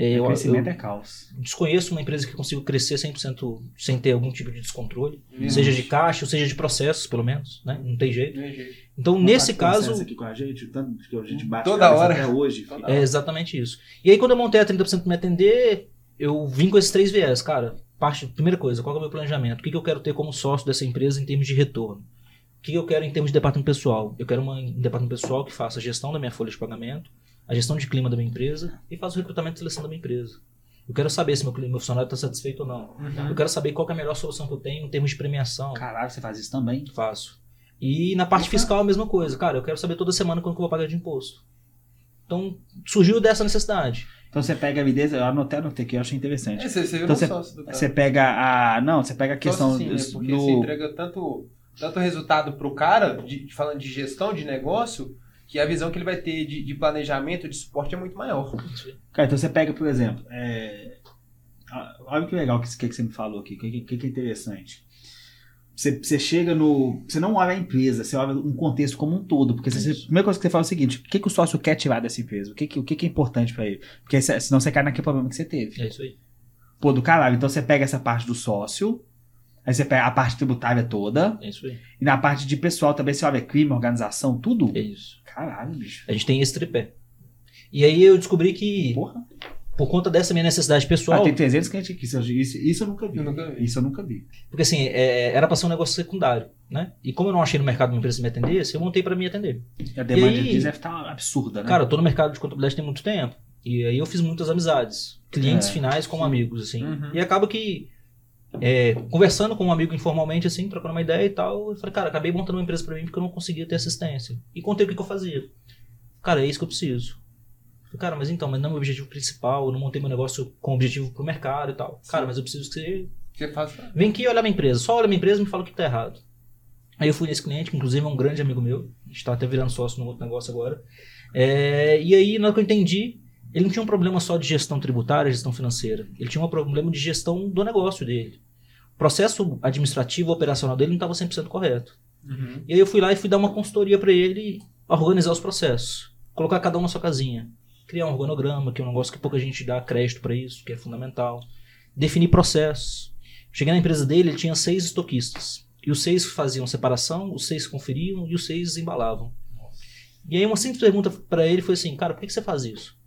É, eu- crescimento eu- é caos. desconheço uma empresa que consiga crescer 100% sem ter algum tipo de descontrole, Uhum. seja de caixa ou seja de processos, pelo menos, né? Não tem jeito. Não tem jeito. Então, nesse Tá com caso, aqui com a gente, tanto que a gente bate Toda hora. até hoje. Toda é exatamente isso. E aí, quando eu montei a 30% para me atender, eu vim com esses três viés, cara. Parte, primeira coisa, qual é o meu planejamento? O que, que eu quero ter como sócio dessa empresa em termos de retorno? O que, que eu quero em termos de departamento pessoal? Eu quero uma, um departamento pessoal que faça a gestão da minha folha de pagamento, a gestão de clima da minha empresa e faça o recrutamento e seleção da minha empresa. Eu quero saber se meu, meu funcionário está satisfeito ou não. Uhum. Eu quero saber qual que é a melhor solução que eu tenho em termos de premiação. Caralho, você faz isso também? Faço. E na parte Opa. fiscal a mesma coisa. Cara, eu quero saber toda semana quanto que eu vou pagar de imposto. Então, surgiu dessa necessidade. Então você pega a avidez, eu anotei, anotei aqui, eu achei interessante. É, você, você Então você- sócio do cara. Você pega a. Não, você pega a questão Sócio, sim, dos- né? Porque do. você entrega tanto, tanto resultado pro cara, de, falando de gestão de negócio, que a visão que ele vai ter de, de planejamento, de suporte é muito maior. Cara, então você pega, por exemplo, é... olha que legal que, que, você me falou aqui, o que, que, que é interessante. Você, você chega no. Você não olha a empresa, você olha um contexto como um todo. Porque você- a primeira coisa que você fala é o seguinte: o que, que o sócio quer tirar dessa empresa? O que, que, o que, que é importante pra ele? Porque senão você cai naquele problema que você teve. É isso aí. Pô, do caralho. Então você pega essa parte do sócio, aí você pega a parte tributária toda, É isso aí. e na parte de pessoal também você olha crime, organização, tudo. É isso. Caralho, bicho. A gente tem esse tripé. E aí eu descobri que, Porra. por conta dessa minha necessidade pessoal, Ah, tem 300 clientes aqui. Isso, isso, isso eu nunca vi. Eu nunca vi. Isso eu nunca vi. porque assim, é, era pra ser um negócio secundário, né? E como eu não achei no mercado uma empresa que me atendesse, eu montei pra me atender. E a demanda aí- deles deve estar absurda, né? Cara, eu tô no mercado de contabilidade tem muito tempo. E aí eu fiz muitas amizades. Clientes É. finais como amigos, assim. Uhum. E acaba que, é, conversando com um amigo informalmente, assim, trocando uma ideia e tal, eu falei, cara, acabei montando uma empresa pra mim porque eu não conseguia ter assistência. E contei o que, que eu fazia. Cara, é isso que eu preciso. Falei, cara, mas então, mas não é meu objetivo principal, eu não montei meu negócio com objetivo pro mercado e tal. Cara, Sim. mas eu preciso que você Você faz. Vem aqui olhar minha empresa. Só olha minha empresa e me fala o que tá errado. Aí eu fui nesse cliente, que inclusive é um grande amigo meu. A gente tá até virando sócio no outro negócio agora. É, e aí, na hora que eu entendi, ele não tinha um problema só de gestão tributária, gestão financeira. Ele tinha um problema de gestão do negócio dele. O processo administrativo, operacional dele não estava 100% correto. Uhum. E aí eu fui lá e fui dar uma consultoria para ele organizar os processos. Colocar cada um na sua casinha. Criar um organograma, que é um negócio que pouca gente dá crédito para isso, que é fundamental. Definir processos. Cheguei na empresa dele, ele tinha seis estoquistas. E os seis faziam separação, os seis conferiam e os seis embalavam. E aí uma simples pergunta para ele foi assim, cara, por que, que você faz isso?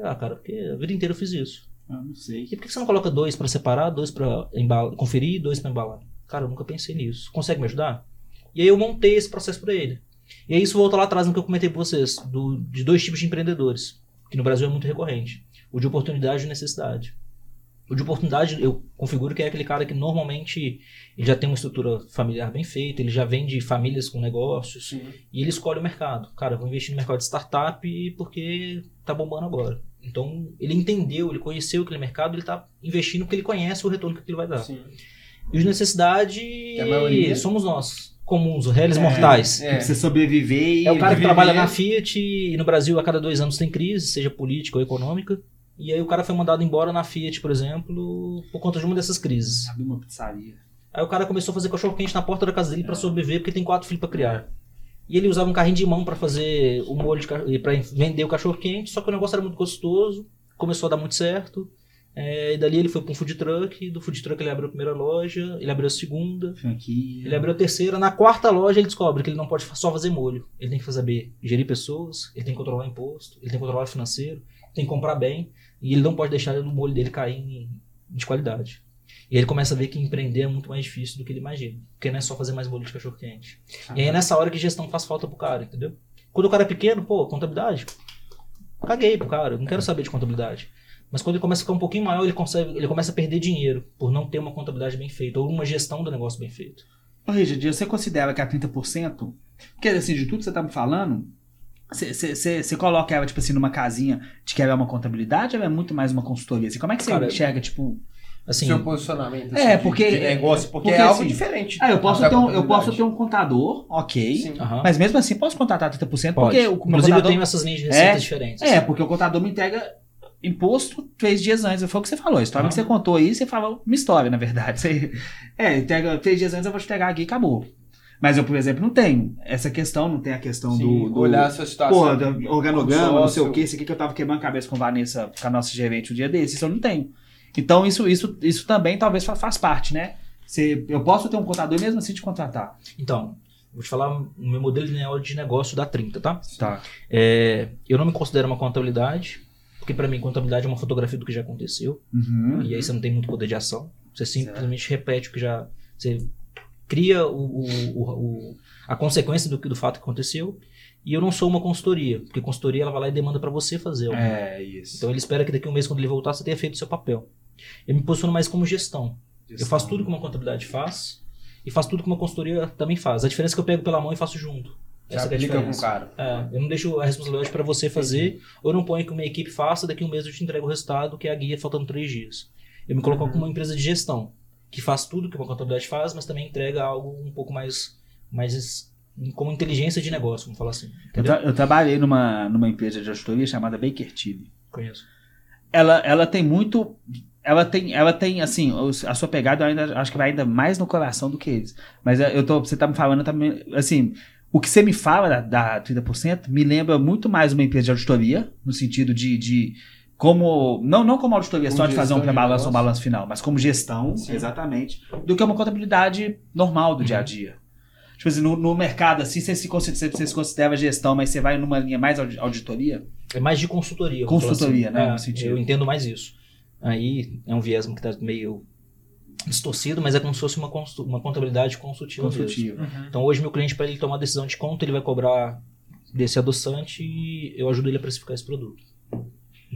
Ah, cara, porque a vida inteira eu fiz isso. Eu não sei. E por que você não coloca dois para separar, dois para conferir e dois para embalar? Cara, eu nunca pensei nisso. Consegue me ajudar? E aí eu montei esse processo para ele. E aí isso volta lá atrás no que eu comentei para vocês, do, de dois tipos de empreendedores, que no Brasil é muito recorrente. O de oportunidade e necessidade. O de oportunidade, eu configuro que é aquele cara que normalmente ele já tem uma estrutura familiar bem feita, ele já vem de famílias com negócios, Sim. e ele escolhe o mercado. Cara, eu vou investir no mercado de startup porque tá bombando agora. Então, ele entendeu, ele conheceu aquele mercado, ele tá investindo porque ele conhece o retorno que aquilo vai dar. Sim. E os de necessidade a maioria- somos nós, comuns, os réis É, mortais. É. Pra você sobreviver e. É o cara que trabalha na Fiat e no Brasil a cada dois anos tem crise, seja política ou econômica. E aí o cara foi mandado embora na Fiat, por exemplo, por conta de uma dessas crises. Abrir uma pizzaria. Aí o cara começou a fazer cachorro quente na porta da casa dele pra sobreviver, porque tem quatro filhos pra criar. E ele usava um carrinho de mão pra fazer o molho e para vender o cachorro quente, só que o negócio era muito gostoso, começou a dar muito certo. É, e dali ele foi pra um food truck, do food truck ele abriu a primeira loja, ele abriu a segunda, Franquia. ele abriu a terceira, na quarta loja ele descobre que ele não pode só fazer molho. Ele tem que fazer B, gerir pessoas, ele tem que controlar imposto, ele tem que controlar o financeiro, tem que comprar bem, e ele não pode deixar o molho dele cair em- de qualidade. E ele começa a ver que empreender é muito mais difícil do que ele imagina. Porque não é só fazer mais molho de cachorro quente. E aí é nessa hora que gestão faz falta pro cara, entendeu? Quando o cara é pequeno, pô, contabilidade. Caguei pro cara, não quero saber de contabilidade. Mas quando ele começa a ficar um pouquinho maior, ele, consegue, ele começa a perder dinheiro por não ter uma contabilidade bem feita, ou uma gestão do negócio bem feita. Ô, Richard, você considera que a 30%? Porque, assim, de tudo que você tá me falando, você- coloca ela, tipo assim, numa casinha de que ela é uma contabilidade ou é muito mais uma consultoria? Assim, como é que você Cara, enxerga, tipo... Assim, Seu posicionamento É, de- porque- de negócio, porque, porque, é algo assim, diferente. Ah, eu posso, ter um, eu posso ter um contador, ok. Sim. Mas mesmo assim, posso contratar 30%, pode. porque o Inclusive eu contador... tenho essas linhas de receitas É, diferentes. É, porque o contador me entrega imposto três dias antes. Foi o que você falou. A história Ah. que você contou aí, você falou uma história, na verdade. *laughs* Você, é, entrega três dias antes, eu vou te entregar aqui e acabou. Mas eu, por exemplo, não tenho essa questão, não tem a questão Sim, do, do. olhar a sua situação. Porra, do organograma, não sei o que, isso aqui que eu tava quebrando a cabeça com a Vanessa, com a nossa gerente um dia desse, isso eu não tenho. Então, isso, isso, isso também talvez fa- faz parte, né? Você, eu posso ter um contador mesmo assim te contratar. Então, vou te falar o meu modelo de negócio da 30, tá? Tá. É, eu não me considero uma contabilidade, porque pra mim contabilidade é uma fotografia do que já aconteceu. Uhum. E aí você não tem muito poder de ação. Você simplesmente repete o que já. Você cria o, o- o- a consequência do, que- do fato que aconteceu. E eu não sou uma consultoria, porque consultoria ela vai lá e demanda pra você fazer. algo. É, isso. Então ele espera que daqui a um mês, quando ele voltar, você tenha feito o seu papel. Eu me posiciono mais como gestão. Eu faço tudo que uma contabilidade faz e faço tudo que uma consultoria também faz. A diferença é que eu pego pela mão e faço junto. Você Essa é a com o cara. É, eu não deixo a responsabilidade para você fazer, ou não ponho que uma equipe faça, daqui a um mês eu te entrego o resultado, que é a guia faltando três dias. Eu me coloco Uhum. como uma empresa de gestão, que faz tudo que uma contabilidade faz, mas também entrega algo um pouco mais, mais como inteligência de negócio, vamos falar assim. Eu, tra- eu trabalhei numa, numa empresa de auditoria chamada Baker Tilly. Conheço. Ela, ela tem muito. Ela tem, ela tem, assim, a sua pegada eu ainda acho que vai ainda mais no coração do que eles. Mas eh, eu tô, você tá me falando também, assim, o que você me fala da, da 30% me lembra muito mais uma empresa de auditoria, no sentido de, de como, não, não como auditoria, Como só de fazer um pré-balanço ou um balanço final, mas como gestão, Sim. exatamente, do que uma contabilidade normal do dia a dia. Tipo assim, no, no mercado, assim, você se, considera, você se considera gestão, mas você vai numa linha mais audi- auditoria? É mais de consultoria. Consultoria, né, É, no sentido. Eu entendo mais isso. Aí é um viés que está meio distorcido, mas é como se fosse uma, uma contabilidade consultiva. mesmo. Consultiva. Uhum. Então hoje meu cliente, para ele tomar a decisão de quanto ele vai cobrar desse adoçante, eu ajudo ele a precificar esse produto.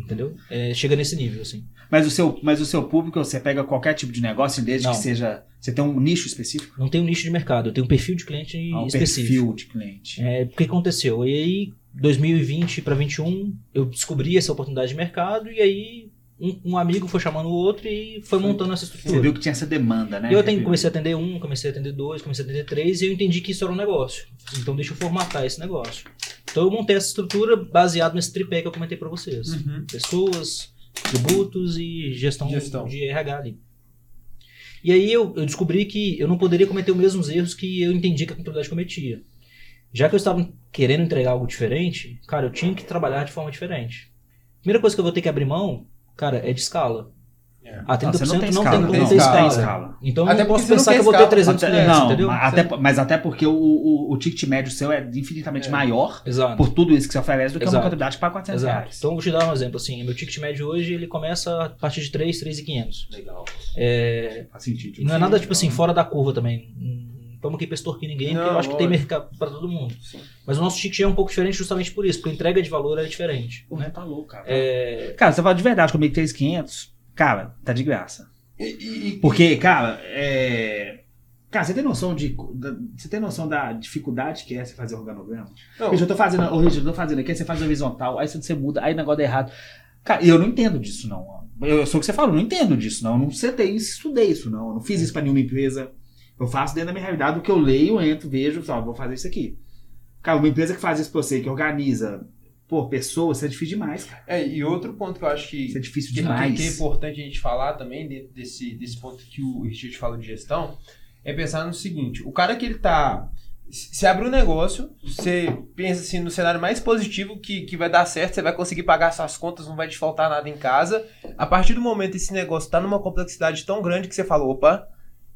Entendeu? É, chega nesse nível, assim. Mas o, seu, mas o seu público, você pega qualquer tipo de negócio, desde Não. que seja. Você tem um nicho específico? Não tem um nicho de mercado, eu tenho um perfil de cliente Ah, um específico. perfil de cliente. É, o que aconteceu? E aí, 2020 para 21, eu descobri essa oportunidade de mercado e aí um, um amigo foi chamando o outro e foi montando essa Você estrutura. viu que tinha essa demanda, né? E eu atendi- comecei a atender um, comecei a atender dois, comecei a atender três e eu entendi que isso era um negócio. Então deixa eu formatar esse negócio. Então eu montei essa estrutura baseado nesse tripé que eu comentei para vocês. Uhum. Pessoas, tributos e gestão, Gestão. de RH ali. E aí eu, eu descobri que eu não poderia cometer os mesmos erros que eu entendi que a contabilidade cometia. Já que eu estava querendo entregar algo diferente, cara, eu tinha que trabalhar de forma diferente. Primeira coisa que eu vou ter que abrir mão, cara, é de escala. É. A 30% Não, você não não tem, tem escala, como não ter tem escala. escala. Então Até eu não posso não pensar que eu vou ter escala. 300 Até- clientes, não, entendeu? mas até, mas até porque o, o, o ticket médio seu é infinitamente É. maior Exato. por tudo isso que você oferece do que uma Exato. contabilidade para 400 Exato. reais. Então eu vou te dar um exemplo assim, meu ticket médio hoje ele começa a partir de 3, 3,500. Legal. É, Faz sentido. não é nada tipo assim fora da curva também. Não Vamos aqui pra extorquir ninguém, porque Não, eu acho que tem mercado para todo mundo. Sim. Mas o nosso ticket é um pouco diferente justamente por isso, porque a entrega de valor é diferente. Pô, né? tá louco, cara. É, Cara, você fala de verdade, comigo 3,500, cara, tá de graça. E, e- e- Porque, cara, é. Cara, você tem noção de. da- Você tem noção da dificuldade que é você fazer organograma? Não, Porque eu tô fazendo. Ô, Richard, eu tô fazendo aqui, aí você faz horizontal, aí você muda, aí o negócio dá errado. Cara, e eu não entendo disso, não. Eu, eu sou o que você fala, eu não entendo disso, não. Eu não setei, estudei isso, não. Eu não fiz isso pra nenhuma empresa. Eu faço dentro da minha realidade o que eu leio, entro, vejo, falo, vou fazer isso aqui. Cara, uma empresa que faz isso pra você, que organiza, pô, pessoas, isso é difícil demais, cara. é, e outro ponto que eu acho que, Isso é difícil demais. que é importante a gente falar também dentro desse, desse ponto que o Richard fala de gestão é pensar no seguinte: o cara que ele tá. Você abre um negócio, você pensa assim no cenário mais positivo que, que vai dar certo, você vai conseguir pagar suas contas, não vai te faltar nada em casa. A partir do momento que esse negócio tá numa complexidade tão grande que você fala, opa,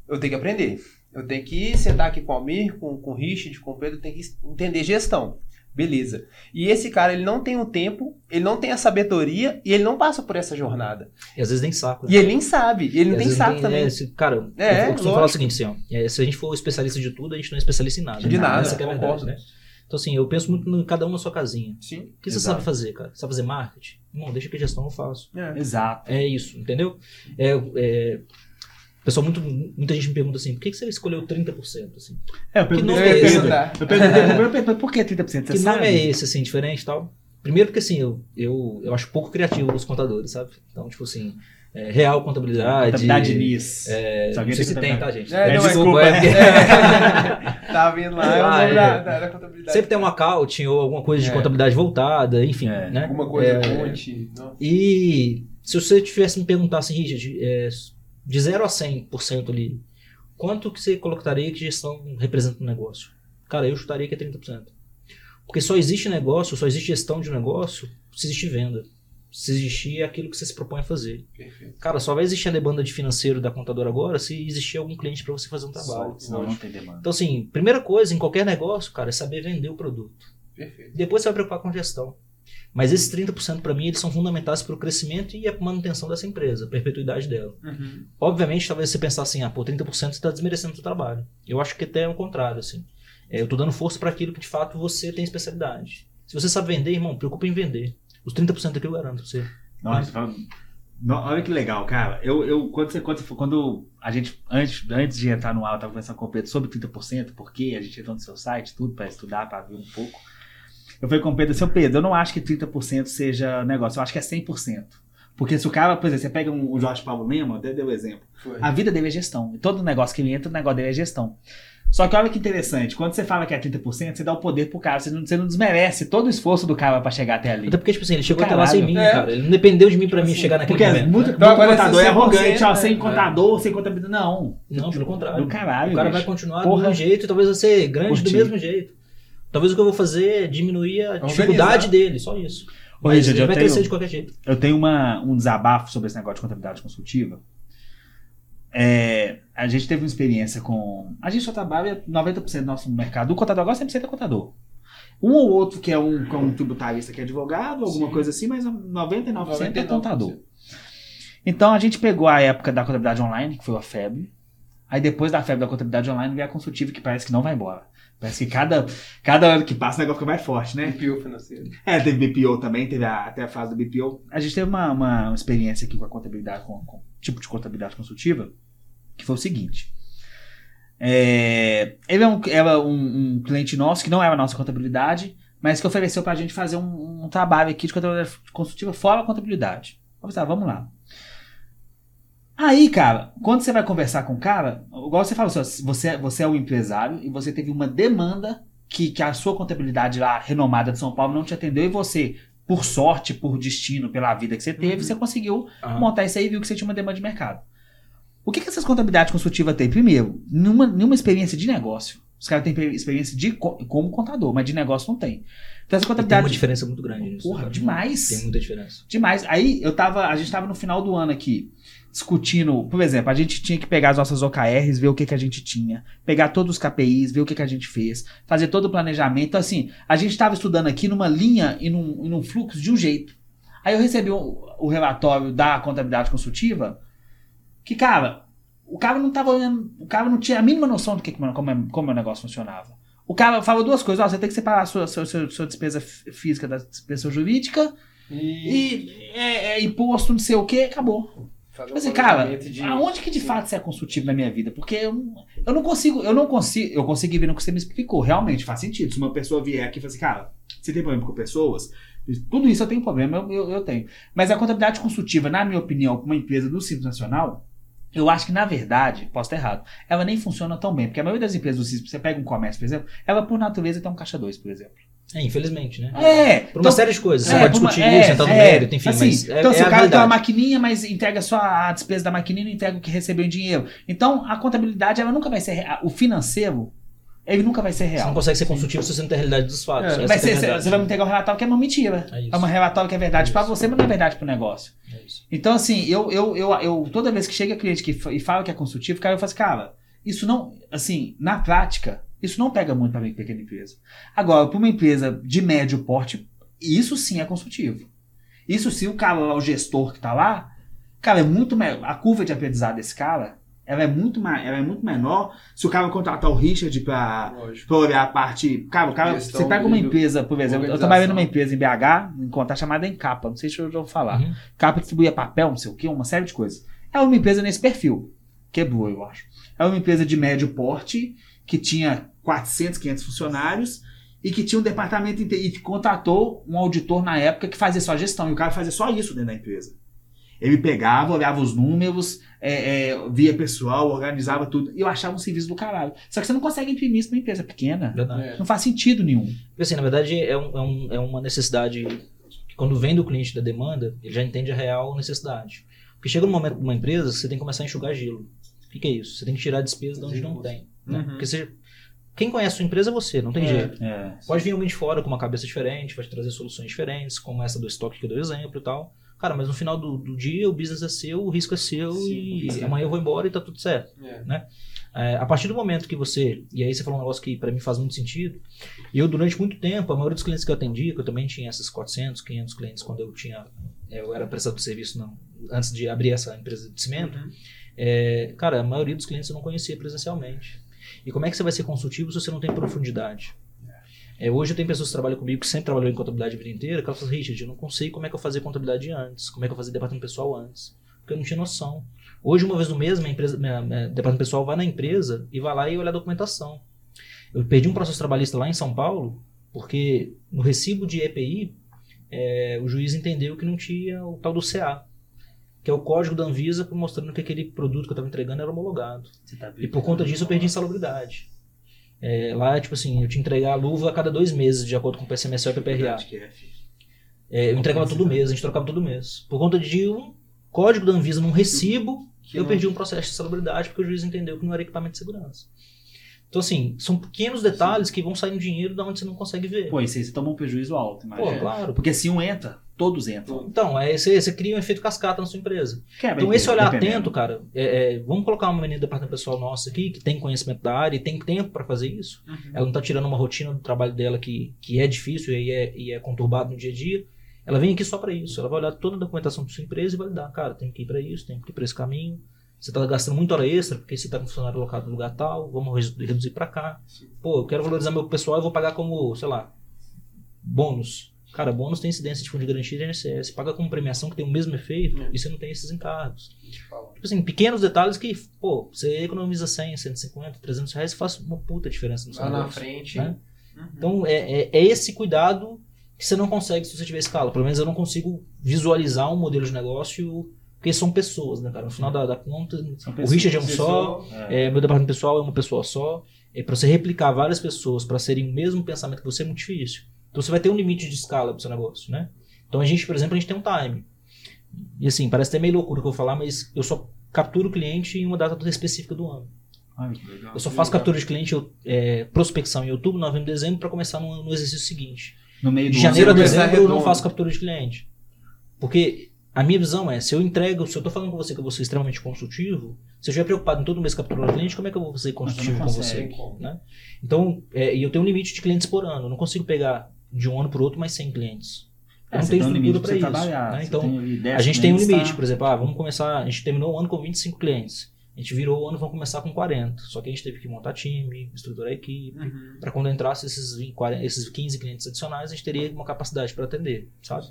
eu tenho que aprender. Eu tenho que sentar aqui com o Almir, com, com o Richard, com o Pedro, eu tenho que entender gestão. Beleza. E esse cara, ele não tem o tempo, ele não tem a sabedoria e ele não passa por essa jornada. e às vezes nem saco. né? E ele nem sabe, ele E não tem saco também. é, se- cara, É, eu costumo falar o seguinte, assim, ó, é, se a gente for especialista de tudo, a gente não é especialista em nada. De né? nada, Essa que é a verdade, concordo. né? Então, assim, eu penso muito em cada um na sua casinha. Sim. O que você Exato. sabe fazer, cara? Sabe fazer marketing? Irmão, deixa que gestão eu faço. É. Exato. É isso, entendeu? É, é, pessoal, muito, muita gente me pergunta assim, por que que você escolheu 30%? Assim? É, eu perguntei, é esse? eu perguntei, eu perguntei, por que 30%? Você que sabe? nome é esse, assim, diferente e tal? Primeiro porque, assim, eu, eu, eu acho pouco criativo os contadores, sabe? Então, tipo assim, é, real contabilidade... Contabilidade NIS. É, Se não sei se tem tá, gente? É, não, desculpa, é é *laughs* tá vendo lá, é o Ah, nome é. da, da, da contabilidade. Sempre tem um accounting ou alguma coisa de É. contabilidade voltada, enfim, É. né? Alguma coisa É, fonte. não. E se você tivesse me perguntar assim, Richard, é, de 0 a 100% ali, quanto que você colocaria que gestão representa no negócio? Cara, eu chutaria que é 30%. Porque só existe negócio, só existe gestão de negócio se existe venda. Se existir aquilo que você se propõe a fazer. Perfeito. Cara, só vai existir a demanda de financeiro da contadora agora se existir algum cliente para você fazer um trabalho. Só, não tem demanda. Então, assim, primeira coisa em qualquer negócio, cara, é saber vender o produto. Perfeito. Depois você vai preocupar com gestão. Mas esses 30% para mim eles são fundamentais para o crescimento e a manutenção dessa empresa, a perpetuidade dela. Uhum. Obviamente, talvez você pensar assim, ah, pô, 30% você está desmerecendo o seu trabalho. Eu acho que até é o contrário, assim. É, eu estou dando força para aquilo que de fato você tem especialidade. Se você sabe vender, irmão, preocupa em vender. Os 30% aqui eu garanto pra você. Nossa, No- olha que legal, cara. Eu, eu quando, você, quando, quando a gente, antes, antes de entrar no ar, eu tava conversando com o Pedro sobre 30%, porque a gente entrou no seu site, tudo, pra estudar, pra ver um pouco. Eu falei com o Pedro, seu Pedro, eu não acho que 30% seja negócio, eu acho que é 100%. Porque se o cara, por exemplo, você pega um, o Jorge Paulo Lema, até deu exemplo. Foi. A vida dele é gestão. E todo negócio que ele entra, o negócio dele é gestão. Só que olha que interessante, quando você fala que é 30%, você dá o poder pro cara, você não, você não desmerece todo o esforço do cara pra chegar até ali. Até porque, tipo assim, ele chegou Caralho. até lá sem mim, É. cara. Ele não dependeu de mim pra mim Assim, chegar naquele Porque momento. muito, Então muito é contador é 100%, arrogante, ó, né? sem É. contador, sem contabilidade. Não. Não, pelo contrário. Do caralho. O cara bicho. vai continuar Porra. do mesmo jeito e talvez vai ser grande Curti. do mesmo jeito. Talvez o que eu vou fazer é diminuir a Organizar. dificuldade dele, só isso. Ô, Mas Richard, ele eu vai tenho- crescer de qualquer jeito. Eu tenho uma, um desabafo sobre esse negócio de contabilidade consultiva. É, a gente teve uma experiência com. A gente só trabalha 90% do nosso mercado. O contador agora 100% é contador. Um ou outro que é um, que é um tributarista que é advogado, alguma Sim. coisa assim, mas 99%, é 99%. contador. Então a gente pegou a época da contabilidade online, que foi a febre. Aí depois da febre da contabilidade online veio a consultiva, que parece que não vai embora. Parece que cada, cada ano que passa o negócio fica mais forte, né? Pio financeiro. É, teve BPO também, teve a- até a fase do BPO. A gente teve uma, uma experiência aqui com a contabilidade, com, com tipo de contabilidade consultiva, que foi o seguinte. É, ele é, um, era um, um cliente nosso, que não era a nossa contabilidade, mas que ofereceu pra gente fazer um, um trabalho aqui de contabilidade consultiva fora a contabilidade. Eu pensei, ah, vamos lá. Aí, cara, quando você vai conversar com o cara, igual você falou, assim, você, você é um empresário e você teve uma demanda que, que a sua contabilidade lá, renomada de São Paulo, não te atendeu e você, por sorte, por destino, pela vida que você teve, Uhum. você conseguiu Aham. montar isso aí e viu que você tinha uma demanda de mercado. O que, que essas contabilidades consultivas têm? Primeiro, nenhuma, nenhuma experiência de negócio. Os caras têm experiência de co- como contador, mas de negócio não tem. Então essa E tem uma contabilidade. diferença muito grande nisso. Porra, cara. demais. Tem muita diferença. Demais. Aí eu tava. A gente tava no final do ano aqui discutindo. Por exemplo, a gente tinha que pegar as nossas OKRs, ver o que, que a gente tinha, pegar todos os KPIs, ver o que, que a gente fez, fazer todo o planejamento. Então, assim, a gente tava estudando aqui numa linha e num, e num fluxo de um jeito. Aí eu recebi o, o relatório da contabilidade consultiva, que, cara, o cara não tava olhando. O cara não tinha a mínima noção do que, que- como, é- como o negócio funcionava. O cara falou duas coisas, ó, você tem que separar a sua, sua, sua, sua despesa fí- física da despesa jurídica E, e é, é imposto, não sei o que, acabou. Fazer Tipo um assim, cara, de- aonde que de fato você é consultivo na minha vida? Porque eu, não- eu não consigo, eu não consigo, eu consegui ver no que você me explicou, realmente faz sentido. Se uma pessoa vier aqui e falar assim, cara, você tem problema com pessoas? Tudo isso eu tenho problema, eu, eu, eu tenho. Mas a contabilidade consultiva, na minha opinião, para uma empresa do Simples Nacional, eu acho que, na verdade, posso estar errado, ela nem funciona tão bem. Porque a maioria das empresas do Simples, você pega um comércio, por exemplo, ela por natureza tem um caixa 2, por exemplo. É, infelizmente, né? É, Por uma série de coisas. Você é, pode por uma- discutir é, isso, entrar no é, mérito, enfim, assim, mas é, então, se é o cara tem uma maquininha, mas entrega só a despesa da maquininha e não entrega o que recebeu em dinheiro. Então, a contabilidade, ela nunca vai ser. O financeiro, ele nunca vai ser Você real. não consegue ser consultivo se você não tem a realidade dos fatos. É, é verdade. você vai me entregar um relatório que é uma mentira. É. É um relatório que é verdade É isso. você, mas não é verdade pro negócio. É isso. Então, assim, eu, eu, eu, eu toda vez que chega cliente que, e fala que é consultivo, cara, eu falo assim, cara, isso não, assim, na prática, isso não pega muito pra mim, pequena empresa. Agora, pra uma empresa de médio porte, isso sim é consultivo. Isso sim, o cara lá, o gestor que tá lá, cara, é muito me- a curva de aprendizado desse cara, ela é muito, ela é muito menor se o cara contratar o Richard pra, Lógico. pra olhar a parte. Cara, o cara, Gestão você pega uma empresa, por exemplo, eu trabalhei numa empresa em BH, em conta chamada Encapa, não sei se eu já vou falar. Uhum. Capa distribuía papel, não sei o que, uma série de coisas. É uma empresa nesse perfil. Quebrou, eu acho. É uma empresa de médio porte, que tinha 400, 500 funcionários e que tinha um departamento inte- e que contratou um auditor na época que fazia só gestão. E o cara fazia só isso dentro da empresa. Ele pegava, olhava os números, é, é, via pessoal, organizava tudo. E eu achava um serviço do caralho. Só que você não consegue imprimir isso numa empresa pequena. Verdade. É. Não faz sentido nenhum. Porque, assim, na verdade, é, um- é um- é uma necessidade que quando vem do cliente da demanda, ele já entende a real necessidade. Porque chega um momento numa empresa que você tem que começar a enxugar gelo. O que, que é isso? Você tem que tirar a despesa de onde não tem. né? Uhum. Porque você, quem conhece a sua empresa é você, não tem É. jeito. É. Pode vir alguém de fora com uma cabeça diferente, vai trazer soluções diferentes, como essa do estoque que eu dei exemplo e tal. Cara, mas no final do, do dia o business é seu, o risco é seu Sim, e sim. amanhã eu vou embora e tá tudo certo. É. É, a partir do momento que você. E aí você falou um negócio que pra mim faz muito sentido. Eu, durante muito tempo, a maioria dos clientes que eu atendia, que eu também tinha esses 400, 500 clientes quando eu tinha. Eu era prestador de serviço não, antes de abrir essa empresa de cimento. Uhum. É, cara, a maioria dos clientes eu não conhecia presencialmente. E como é que você vai ser consultivo se você não tem profundidade? É, hoje eu tenho pessoas que trabalham comigo que sempre trabalhou em contabilidade a vida inteira, que elas falam, Richard, eu não consigo como é que eu fazia contabilidade antes, como é que eu fazia departamento pessoal antes. Porque eu não tinha noção. Hoje, uma vez no mês, minha empresa, minha, minha departamento pessoal vai na empresa e vai lá e olha a documentação. Eu perdi um processo trabalhista lá em São Paulo, porque no recibo de EPI, é, o juiz entendeu que não tinha o tal do CA, que é o código da Anvisa mostrando que aquele produto que eu estava entregando era homologado. Tá E por conta disso eu perdi insalubridade. É, lá, tipo assim, eu que entregar a luva a cada dois meses, de acordo com o PCMSO e o PPRA. É, eu entregava todo mês, a gente trocava todo mês. Por conta de um código da Anvisa num recibo, Que eu não- perdi um processo de salubridade porque o juiz entendeu que não era equipamento de segurança. Então, assim, são pequenos detalhes que vão sair no dinheiro da onde você não consegue ver. Pô, isso aí você toma um prejuízo alto, Pô, imagina. claro. Porque se um entra, todos entram. Então, é, você, você cria um efeito cascata na sua empresa. Quebra Então, esse olhar dependendo. atento, cara, é, é, vamos colocar uma menina do departamento pessoal nossa aqui, que tem conhecimento da área e tem tempo para fazer isso. Uhum. Ela não tá tirando uma rotina do trabalho dela que, que é difícil e é, e é conturbado no dia a dia. Ela vem aqui só para isso. Ela vai olhar toda a documentação da sua empresa e vai dar, cara, tem que ir para isso, tem que ir para esse caminho. Você tá gastando muita hora extra porque você tá com funcionário alocado no lugar tal, vamos redu- reduzir para cá. Pô, eu quero valorizar meu pessoal, eu vou pagar como, sei lá, bônus. Cara, bônus tem incidência de fundo de garantia de INSS. Paga como premiação que tem o mesmo efeito É. e você não tem esses encargos. Tipo assim, pequenos detalhes que, pô, você economiza 100, 150, 300 reais e faz uma puta diferença no seu Lá na frente. né? Uhum. Então, é, é, é esse cuidado que você não consegue se você tiver escala. Pelo menos eu não consigo visualizar um modelo de negócio, porque são pessoas, né, cara? No final da, da conta, São o. Richard é um só, É. é, meu departamento pessoal é uma pessoa só. É, para você replicar várias pessoas para serem o mesmo pensamento que você é muito difícil. Então você vai ter um limite de escala pro seu negócio, né? Então a gente, por exemplo, a gente tem um time. E assim, parece até meio loucura o que eu vou falar, mas eu só capturo o cliente em uma data específica do ano. Ai, que legal. Eu só faço captura de cliente, eu- é, prospecção em outubro, novembro, dezembro, para começar no, no exercício seguinte. No meio do De janeiro a dezembro eu não faço captura de cliente. Porque a minha visão é, se eu entrego, se eu tô falando com você que eu vou ser extremamente consultivo, se eu estiver preocupado em todo mês capturar o cliente, como é que eu vou ser consultivo com você? Né? Então, é, e eu tenho um limite de clientes por ano. Eu não consigo pegar de um ano para outro mais 100 clientes. É, não tem estrutura para isso. né? Então, tem ali 10 a gente tem um limite, tá? por exemplo, ah, vamos começar, a gente terminou o ano com 25 clientes. A gente virou o ano, vamos começar com 40. Só que a gente teve que montar time, estruturar a equipe. Uhum. Para quando entrasse esses, 20, 40, esses 15 clientes adicionais, a gente teria uma capacidade para atender, sabe?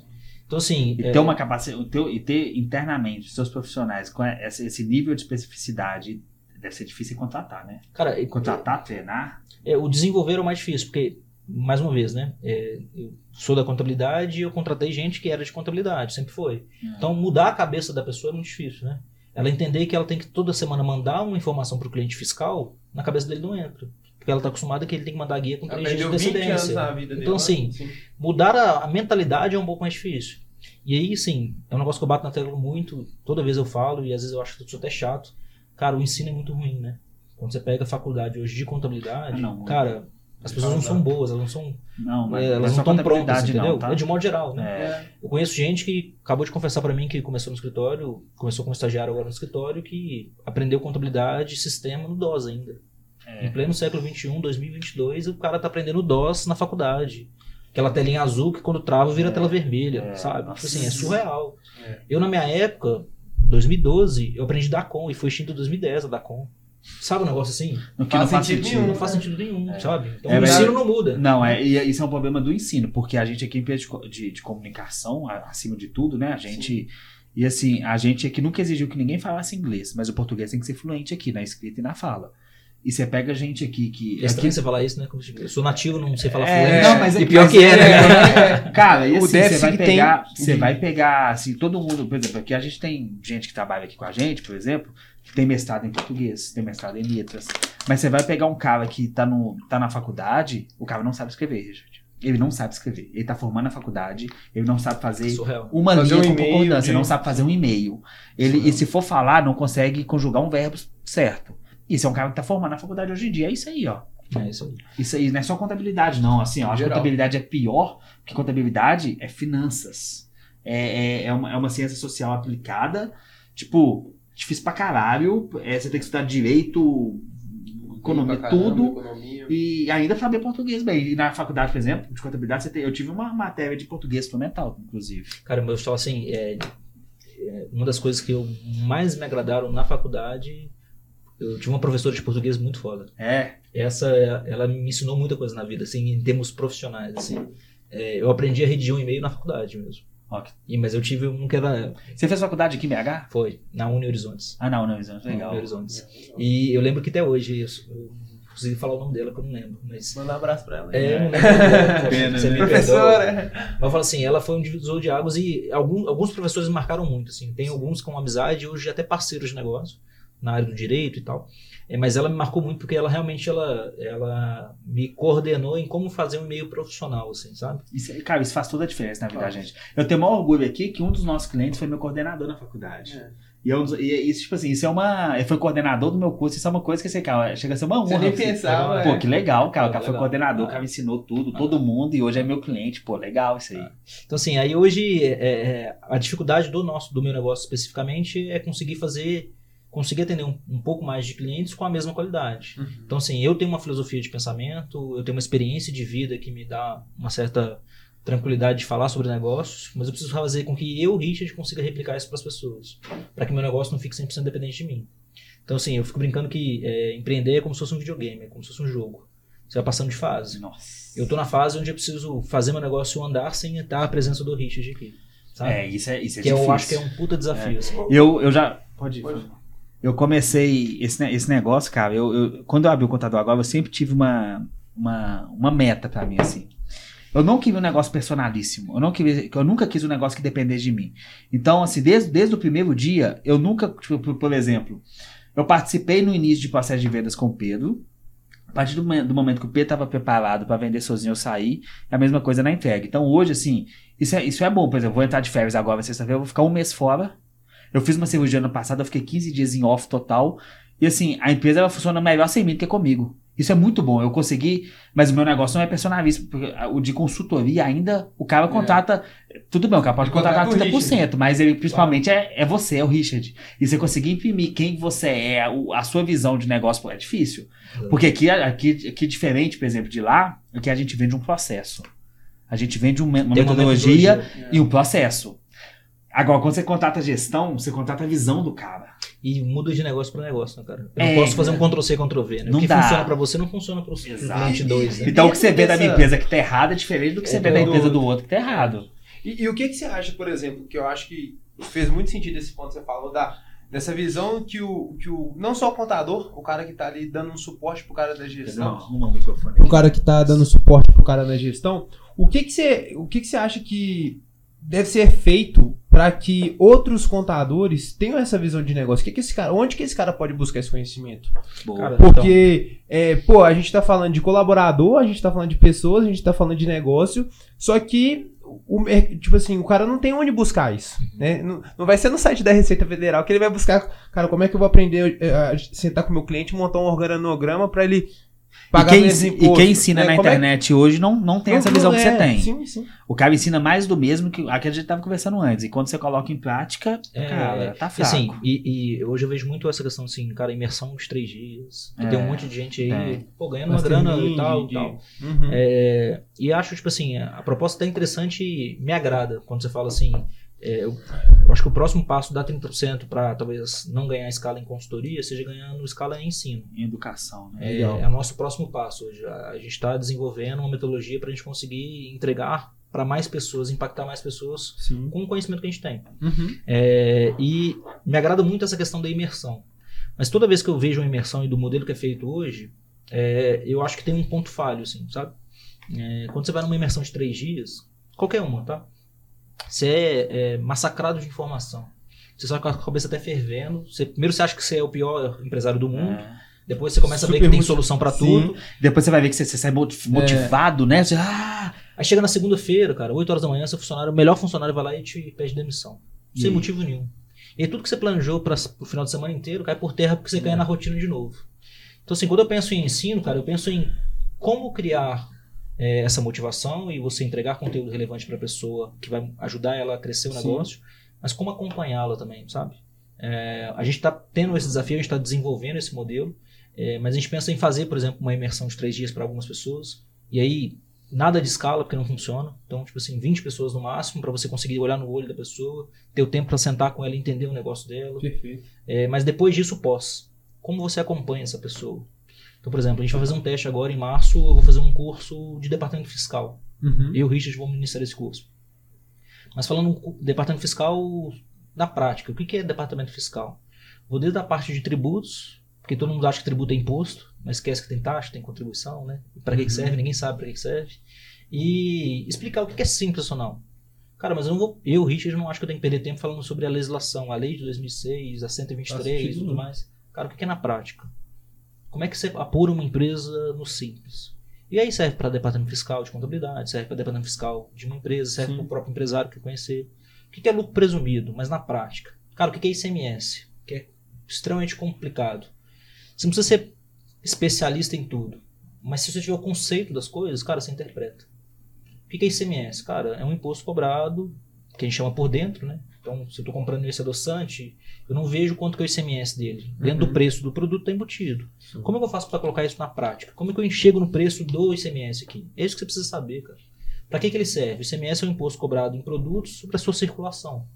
Então, assim. E é, ter uma capacidade, o e ter internamente os seus profissionais com esse, nível de especificidade deve ser difícil contratar, né? cara, Contratar, treinar. é, o desenvolver é o mais difícil, porque, mais uma vez, né? é, eu sou da contabilidade e eu contratei gente que era de contabilidade, sempre foi. Então, mudar a cabeça da pessoa é muito difícil, né? Ela entender que ela tem que toda semana mandar uma informação para o cliente fiscal, na cabeça dele não entra. Porque ela está acostumada que ele tem que mandar guia com três dias de Aprendeu 20 anos antecedência. Então, né? assim, Sim. mudar a, a mentalidade é um pouco mais difícil. E aí, sim, é um negócio que eu bato na tela muito, toda vez eu falo, e às vezes eu acho que eu sou até chato. Cara, o ensino é muito ruim, né? Quando você pega a faculdade hoje de contabilidade, Ah, não. cara, as pessoas não são boas, elas não são. Não, mas elas não estão prontas, entendeu? não, tá? É de modo geral, né? É. Eu conheço gente que acabou de confessar pra mim que começou no escritório, começou como estagiário agora no escritório, que aprendeu contabilidade e sistema no DOS ainda. É. Em pleno século XXI, 2022, o cara tá aprendendo DOS na faculdade. Aquela telinha azul que quando trava vira É, tela vermelha, é, sabe? Tipo assim, é surreal. É. Eu, na minha época, 2012, eu aprendi DACOM e foi extinto em 2010 a DACOM. Sabe um negócio assim? No que Faz não faz sentido sentido. nenhum. Não faz sentido nenhum, É. sabe? Então É o ensino não muda. Não, é, e isso é um problema do ensino, porque a gente aqui em de, de, de comunicação, acima de tudo, né? A gente. E assim, a gente aqui nunca exigiu que ninguém falasse inglês, mas o português tem que ser fluente aqui, na escrita e na fala. E você pega gente aqui que. É estranho você falar isso, né? Como se- Eu sou nativo, não sei falar É, fluente. não, mas é- e pior mas que é, né? é, Cara, e assim, você vai que tem- pegar. Você vai pegar, assim, todo mundo, por exemplo, aqui a gente tem gente que trabalha aqui com a gente, por exemplo, tem mestrado em português, tem mestrado em letras. Mas você vai pegar um cara que tá, no, tá na faculdade, o cara não sabe escrever, Richard. Ele não sabe escrever. Ele tá formando na faculdade, ele não sabe fazer Surreal. uma Fazer linha um com concordância, de- não sabe fazer um e-mail. Ele, e se for falar, não consegue conjugar um verbo certo. Isso é um cara que tá formando na faculdade hoje em dia. É isso aí, ó. É isso aí. Isso aí não é só contabilidade, não. Assim, ó, a contabilidade é pior, porque contabilidade é finanças. É, é, é, uma, é uma ciência social aplicada. Tipo, difícil pra caralho. É, você tem que estudar direito, economia, caramba, tudo. economia. E ainda saber português bem. E na faculdade, por exemplo, de contabilidade, você tem- eu tive uma matéria de português instrumental, inclusive. Cara, mas eu falo assim, é, é, uma das coisas que eu mais me agradaram na faculdade Eu tive uma professora de português muito foda. É. Essa, ela me ensinou muita coisa na vida, assim, em termos profissionais, assim. É, eu aprendi a redigir um e-mail na faculdade mesmo. Ok. E, mas eu tive um que era. Você fez faculdade aqui em BH? Foi, na Uni Horizontes. Ah, não, não, isso é Na legal. Uni Horizontes. E eu lembro que até hoje, eu, eu consegui falar o nome dela, que eu não lembro. Mas. Manda um abraço pra ela. É, eu não lembro. *laughs* Pena, você né? me perdoa. Professora. Mas eu falo assim, ela foi um divisor de águas e algum, alguns professores me marcaram muito, assim. Tem alguns com amizade, hoje até parceiros de negócio, na área do direito e tal. É, mas ela me marcou muito porque ela realmente ela, ela me coordenou em como fazer um e-mail profissional, assim, sabe? Isso, cara, isso faz toda a diferença na vida da gente. Eu tenho o maior orgulho aqui que um dos nossos clientes foi meu coordenador na faculdade. É. E, eu, e isso, tipo assim, isso é uma. Ele foi coordenador do meu curso, isso é uma coisa que você, cara, chega a ser uma honra. Você nem você. pensava, Pô, é. que legal, cara. O Pô, cara foi legal. coordenador, o Ah. cara me ensinou tudo, todo mundo, e hoje é meu cliente. Pô, legal isso aí. Então, assim, aí hoje é, é, a dificuldade do nosso, do meu negócio especificamente, é conseguir fazer, conseguir atender um, um pouco mais de clientes com a mesma qualidade. Uhum. Então, assim, eu tenho uma filosofia de pensamento, eu tenho uma experiência de vida que me dá uma certa tranquilidade de falar sobre negócios, mas eu preciso fazer com que eu, Richard, consiga replicar isso para as pessoas, para que meu negócio não fique 100% dependente de mim. Então, assim, eu fico brincando que é, empreender é como se fosse um videogame, é como se fosse um jogo. Você vai passando de fase. Nossa. Eu tô na fase onde eu preciso fazer meu negócio andar sem estar a presença do Richard aqui. Sabe? É, isso é, isso é que difícil. eu acho que é um puta desafio. assim. Eu, eu já. Pode ir. Pode. Eu comecei esse, esse negócio, cara. Eu, eu- quando eu abri o contador agora, eu sempre tive uma, uma, uma meta pra mim, assim. Eu não queria um negócio personalíssimo. Eu, não queria, eu nunca quis um negócio que dependesse de mim. Então, assim, desde, desde o primeiro dia, eu nunca, tipo, por, por exemplo, eu participei no início de processo de vendas com o Pedro. A partir do, do momento que o Pedro estava preparado para vender sozinho, eu saí. É a mesma coisa na entrega. Então, hoje, assim, isso é, isso é bom. Por exemplo, eu vou entrar de férias agora, sexta-feira, eu vou ficar um mês fora. Eu fiz uma cirurgia ano passado, eu fiquei 15 dias em off total. E assim, a empresa ela funciona melhor sem mim do que comigo. Isso é muito bom. Eu consegui, mas o meu negócio não é personalíssimo. Porque o de consultoria ainda, o cara contrata. Tudo bem, o cara pode Ele contratar contrata o 30%, mas ele principalmente é, é você, é o Richard. E você conseguir imprimir quem você é, a sua visão de negócio, é difícil. Porque aqui, aqui, aqui, diferente, por exemplo, de lá, aqui a gente vende um processo. A gente vende uma metodologia, metodologia. e um processo. Agora, quando você contrata gestão, você contrata a visão do cara. E muda de negócio para negócio, né, cara? Eu É, não posso fazer um Ctrl-C, Ctrl-V, né? Não o que dá. funciona para você não funciona para o Exato. cliente 2, né? Então, o que você vê da minha empresa que tá errado é diferente do que você É vê da do empresa do outro. que tá errado. E, e o que, que você acha, por exemplo, que eu acho que fez muito sentido esse ponto que você falou da, dessa visão que o, que o. Não só o contador, o cara que tá ali dando um suporte pro cara da gestão. arruma o microfone. o cara que tá dando suporte pro cara na gestão, o que que você, o que que você acha que deve ser feito para que outros contadores tenham essa visão de negócio? O que que esse cara, onde que esse cara pode buscar esse conhecimento? Boa. Porque, é, pô, a gente tá falando de colaborador, a gente tá falando de pessoas, a gente tá falando de negócio, só que o, tipo assim, o cara não tem onde buscar isso, né? Não, não vai ser no site da Receita Federal que ele vai buscar, cara, como é que eu vou aprender é, a sentar com o meu cliente, montar um organograma para ele E pagar quem, meus ensi- impostos, e quem ensina né? na Como é que- internet hoje não, não tem Não- essa visão que é, você tem. Sim, sim. O cara ensina mais do mesmo que aquilo que a gente tava conversando antes. E quando você coloca em prática, É, cara, tá e fraco. Assim, e, e hoje eu vejo muito essa questão assim, cara, imersão de três dias. que É, tem um monte de gente aí, pô, ganhando uma grana e tal, de- tal. Uhum. É, e acho, tipo assim, a proposta tá interessante e me agrada quando você fala assim. É, eu, eu acho que o próximo passo dá 30% para talvez não ganhar escala em consultoria, seja ganhando escala em ensino. Em educação, né? É, Legal. é o nosso próximo passo hoje. A, a gente está desenvolvendo uma metodologia para a gente conseguir entregar para mais pessoas, impactar mais pessoas Sim. com o conhecimento que a gente tem. Uhum. É, e me agrada muito essa questão da imersão. Mas toda vez que eu vejo uma imersão e do modelo que é feito hoje, é, eu acho que tem um ponto falho, assim, sabe? É, quando você vai numa imersão de três dias, qualquer uma, tá? Você é, é massacrado de informação. Você sai com a cabeça até fervendo. Você- primeiro você acha que você é o pior empresário do mundo. É. Depois você começa a ver Super que tem solução para tudo. Depois você vai ver que você, você sai moti- motivado, né? Você, ah, Aí chega na segunda-feira, cara, 8 horas da manhã, seu funcionário, o melhor funcionário vai lá e te pede demissão. E Sem aí? motivo nenhum. E aí tudo que você planejou para o final de semana inteiro cai por terra porque você cai na rotina de novo. Então, assim, quando eu penso em ensino, cara, eu penso em como criar é, essa motivação e você entregar conteúdo relevante para a pessoa que vai ajudar ela a crescer o Sim. negócio, mas como acompanhá-la também, sabe? É, a gente está tendo esse desafio, a gente está desenvolvendo esse modelo, é, mas a gente pensa em fazer, por exemplo, uma imersão de três dias para algumas pessoas, e aí nada de escala porque não funciona. Então, tipo assim, 20 pessoas no máximo para você conseguir olhar no olho da pessoa, ter o tempo para sentar com ela e entender o negócio dela. Perfeito. É, mas depois disso, pós. como você acompanha essa pessoa. Então, por exemplo, a gente vai fazer um teste agora em março, eu vou fazer um curso de departamento fiscal. Uhum. Eu e o Richard vamos ministrar esse curso. Mas falando departamento fiscal na prática, o que é departamento fiscal? Vou desde a parte de tributos, porque todo mundo acha que tributo é imposto, mas esquece que tem taxa, tem contribuição, né? Para que, que serve? Ninguém sabe para que, que serve. E explicar o que é simples ou não. Cara, mas eu não vou. Eu, Richard, não acho que eu tenho que perder tempo falando sobre a legislação, a lei de 2006, a 123 e tudo mais. Cara, o que é na prática? Como é que você apura uma empresa no simples? E aí serve para departamento fiscal de contabilidade, serve para departamento fiscal de uma empresa, serve para o próprio empresário que conhecer. O que é lucro presumido? Mas na prática. Cara, o que é ICMS? Que é extremamente complicado. Você não precisa ser especialista em tudo. Mas se você tiver o conceito das coisas, cara, você interpreta. O que é ICMS? Cara, é um imposto cobrado, que a gente chama por dentro, né? Então, se eu estou comprando esse adoçante, eu não vejo quanto que é o ICMS dele. Dentro Uhum. do preço do produto está embutido. Como é que eu faço para colocar isso na prática? Como é que eu enxergo no preço do ICMS aqui? É isso que você precisa saber, cara. Para que, que ele serve? O ICMS é um imposto cobrado em produtos sobre a sua circulação.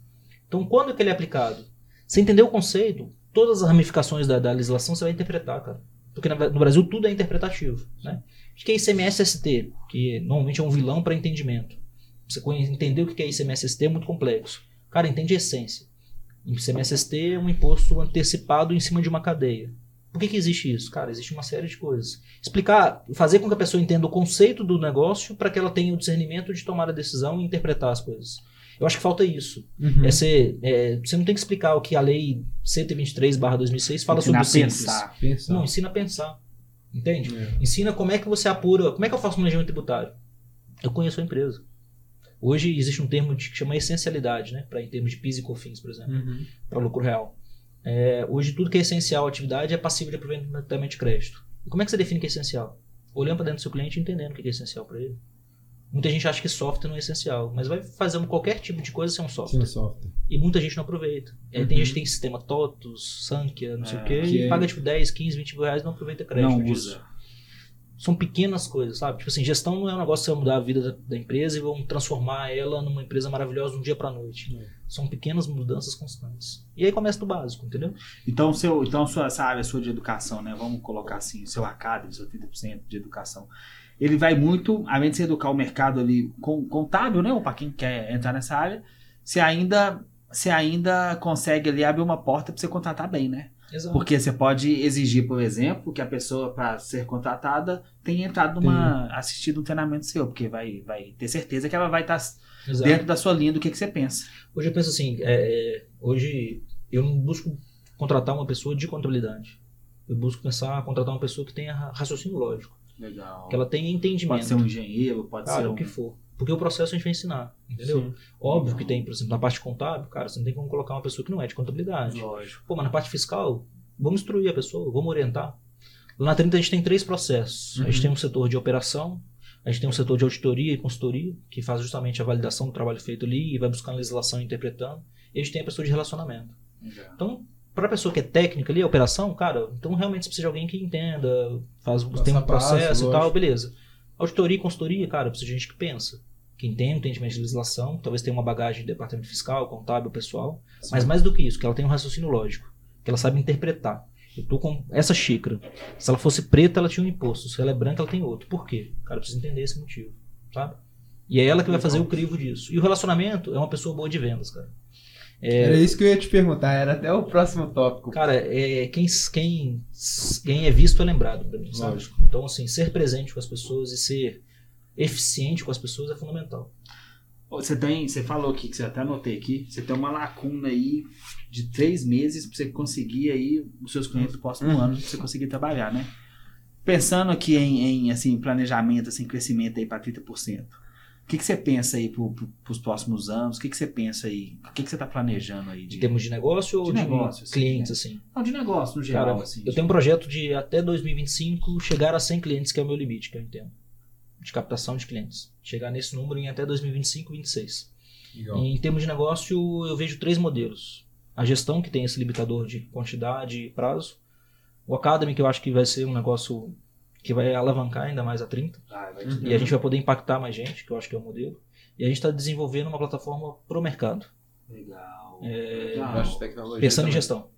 Então, quando é que ele é aplicado? Você entender o conceito, todas as ramificações da, da legislação você vai interpretar, cara. Porque na- no Brasil tudo é interpretativo, né? O que é ICMS-ST? Que normalmente é um vilão para entendimento. Você entender o que é ICMS-ST é muito complexo. Cara, entende a essência. ICMS-ST é um imposto antecipado em cima de uma cadeia. Por que, que existe isso? Cara, existe uma série de coisas. Explicar, fazer com que a pessoa entenda o conceito do negócio para que ela tenha o discernimento de tomar a decisão e interpretar as coisas. Eu acho que falta isso. Uhum. É ser, é, você não tem que explicar o que a lei 123/2006 fala sobre Ensinar o a simples. pensar. Pensar. Não, ensina a pensar. Entende? É. Ensina como é que você apura, como é que eu faço planejamento tributário. Eu conheço a empresa. Hoje existe um termo de- que chama essencialidade, né? Para em termos de PIS e COFINS, por exemplo, Uhum. para lucro real. É, hoje tudo que é essencial à atividade é passível de aproveitamento de crédito. E como é que você define o que é essencial? Olhando para dentro do seu cliente e entendendo o que é essencial para ele. Muita gente acha que software não é essencial, mas vai fazer um- qualquer tipo de coisa ser um software. Sim, software. E muita gente não aproveita. Aí Uhum. tem gente que tem sistema TOTUS, Sankhya, não sei É, o quê, que e é- paga tipo 10, 15, 20 mil reais e não aproveita crédito Não disso. usa. São pequenas coisas, sabe? Tipo assim, gestão não é um negócio que você vai mudar a vida da, da empresa e vão transformar ela numa empresa maravilhosa de um dia pra noite. É. São pequenas mudanças constantes. E aí começa do básico, entendeu? Então, seu, então sua, essa área sua de educação, né? Vamos colocar assim, seu Academy, seu 30% de educação. Ele vai muito, além de você educar o mercado ali com- contábil, né? Ou para quem quer entrar nessa área, você ainda, você ainda consegue ali abrir uma porta para você contratar bem, né? Exato. Porque você pode exigir, por exemplo, que a pessoa, para ser contratada, tenha entrado numa. assistido um treinamento seu, porque vai, vai ter certeza que ela vai estar Exato. dentro da sua linha do que, que você pensa. Hoje eu penso assim, é, é, hoje eu não busco contratar uma pessoa de contabilidade. Eu busco pensar contratar uma pessoa que tenha ra- raciocínio lógico, Legal. que ela tenha entendimento. Pode ser um engenheiro, pode Cara, ser um. o que for. Porque o processo a gente vai ensinar, entendeu? Sim. Óbvio Não. que tem, por exemplo, na parte contábil, cara, você não tem como colocar uma pessoa que não é de contabilidade. Lógico. Pô, mas na parte fiscal, vamos instruir a pessoa, vamos orientar. Lá na 30 a gente tem três processos. A gente Uhum. tem um setor de operação, a gente tem um setor de auditoria e consultoria, que faz justamente a validação do trabalho feito ali e vai buscando legislação e interpretando. E a gente tem a pessoa de relacionamento. Legal. Então, para a pessoa que é técnica ali, a operação, cara, então realmente você precisa de alguém que entenda, faz, tem um processo passo, e tal, beleza. Auditoria e consultoria, cara, precisa de gente que pensa, que entende, entendimento de legislação, talvez tenha uma bagagem de departamento fiscal, contábil, pessoal, mas mais do que isso, que ela tem um raciocínio lógico, que ela sabe interpretar. Eu tô com essa xícara. Se ela fosse preta, ela tinha um imposto. Se ela é branca, ela tem outro. Por quê? Cara, precisa entender esse motivo, sabe? E é ela que vai fazer o crivo disso. E o relacionamento é uma pessoa boa de vendas, cara. Era isso que eu ia te perguntar, era até o próximo tópico. Cara, é, quem, quem, quem é visto é lembrado pra mim, sabe? Lógico. Então, assim, ser presente com as pessoas e ser eficiente com as pessoas é fundamental. Você tem, você falou aqui, que você até anotei aqui, você tem uma lacuna aí de três meses para você conseguir aí os seus clientes do próximo Uhum. ano, pra você conseguir trabalhar, né? Pensando aqui em, em, assim, planejamento, assim, crescimento aí para 30%. O que, que você pensa aí para os próximos anos? O que, que você pensa aí? O que, que você está planejando aí? Em De, termos de negócio ou De de, negócio, assim, clientes, assim? Não, de negócio no geral, Cara, assim. eu tenho um projeto de até 2025 chegar a 100 clientes, que é o meu limite, que eu entendo. De captação de clientes. Chegar nesse número em até 2025, 26. Legal. Em termos de negócio, eu vejo três modelos. A gestão, que tem esse limitador de quantidade e prazo. O Academy, que eu acho que vai ser um negócio que vai alavancar ainda mais a 30. Ah, Uhum. E a gente vai poder impactar mais gente, que eu acho que é o modelo. E a gente está desenvolvendo uma plataforma para o mercado, Legal. É, Legal. Pensando em gestão.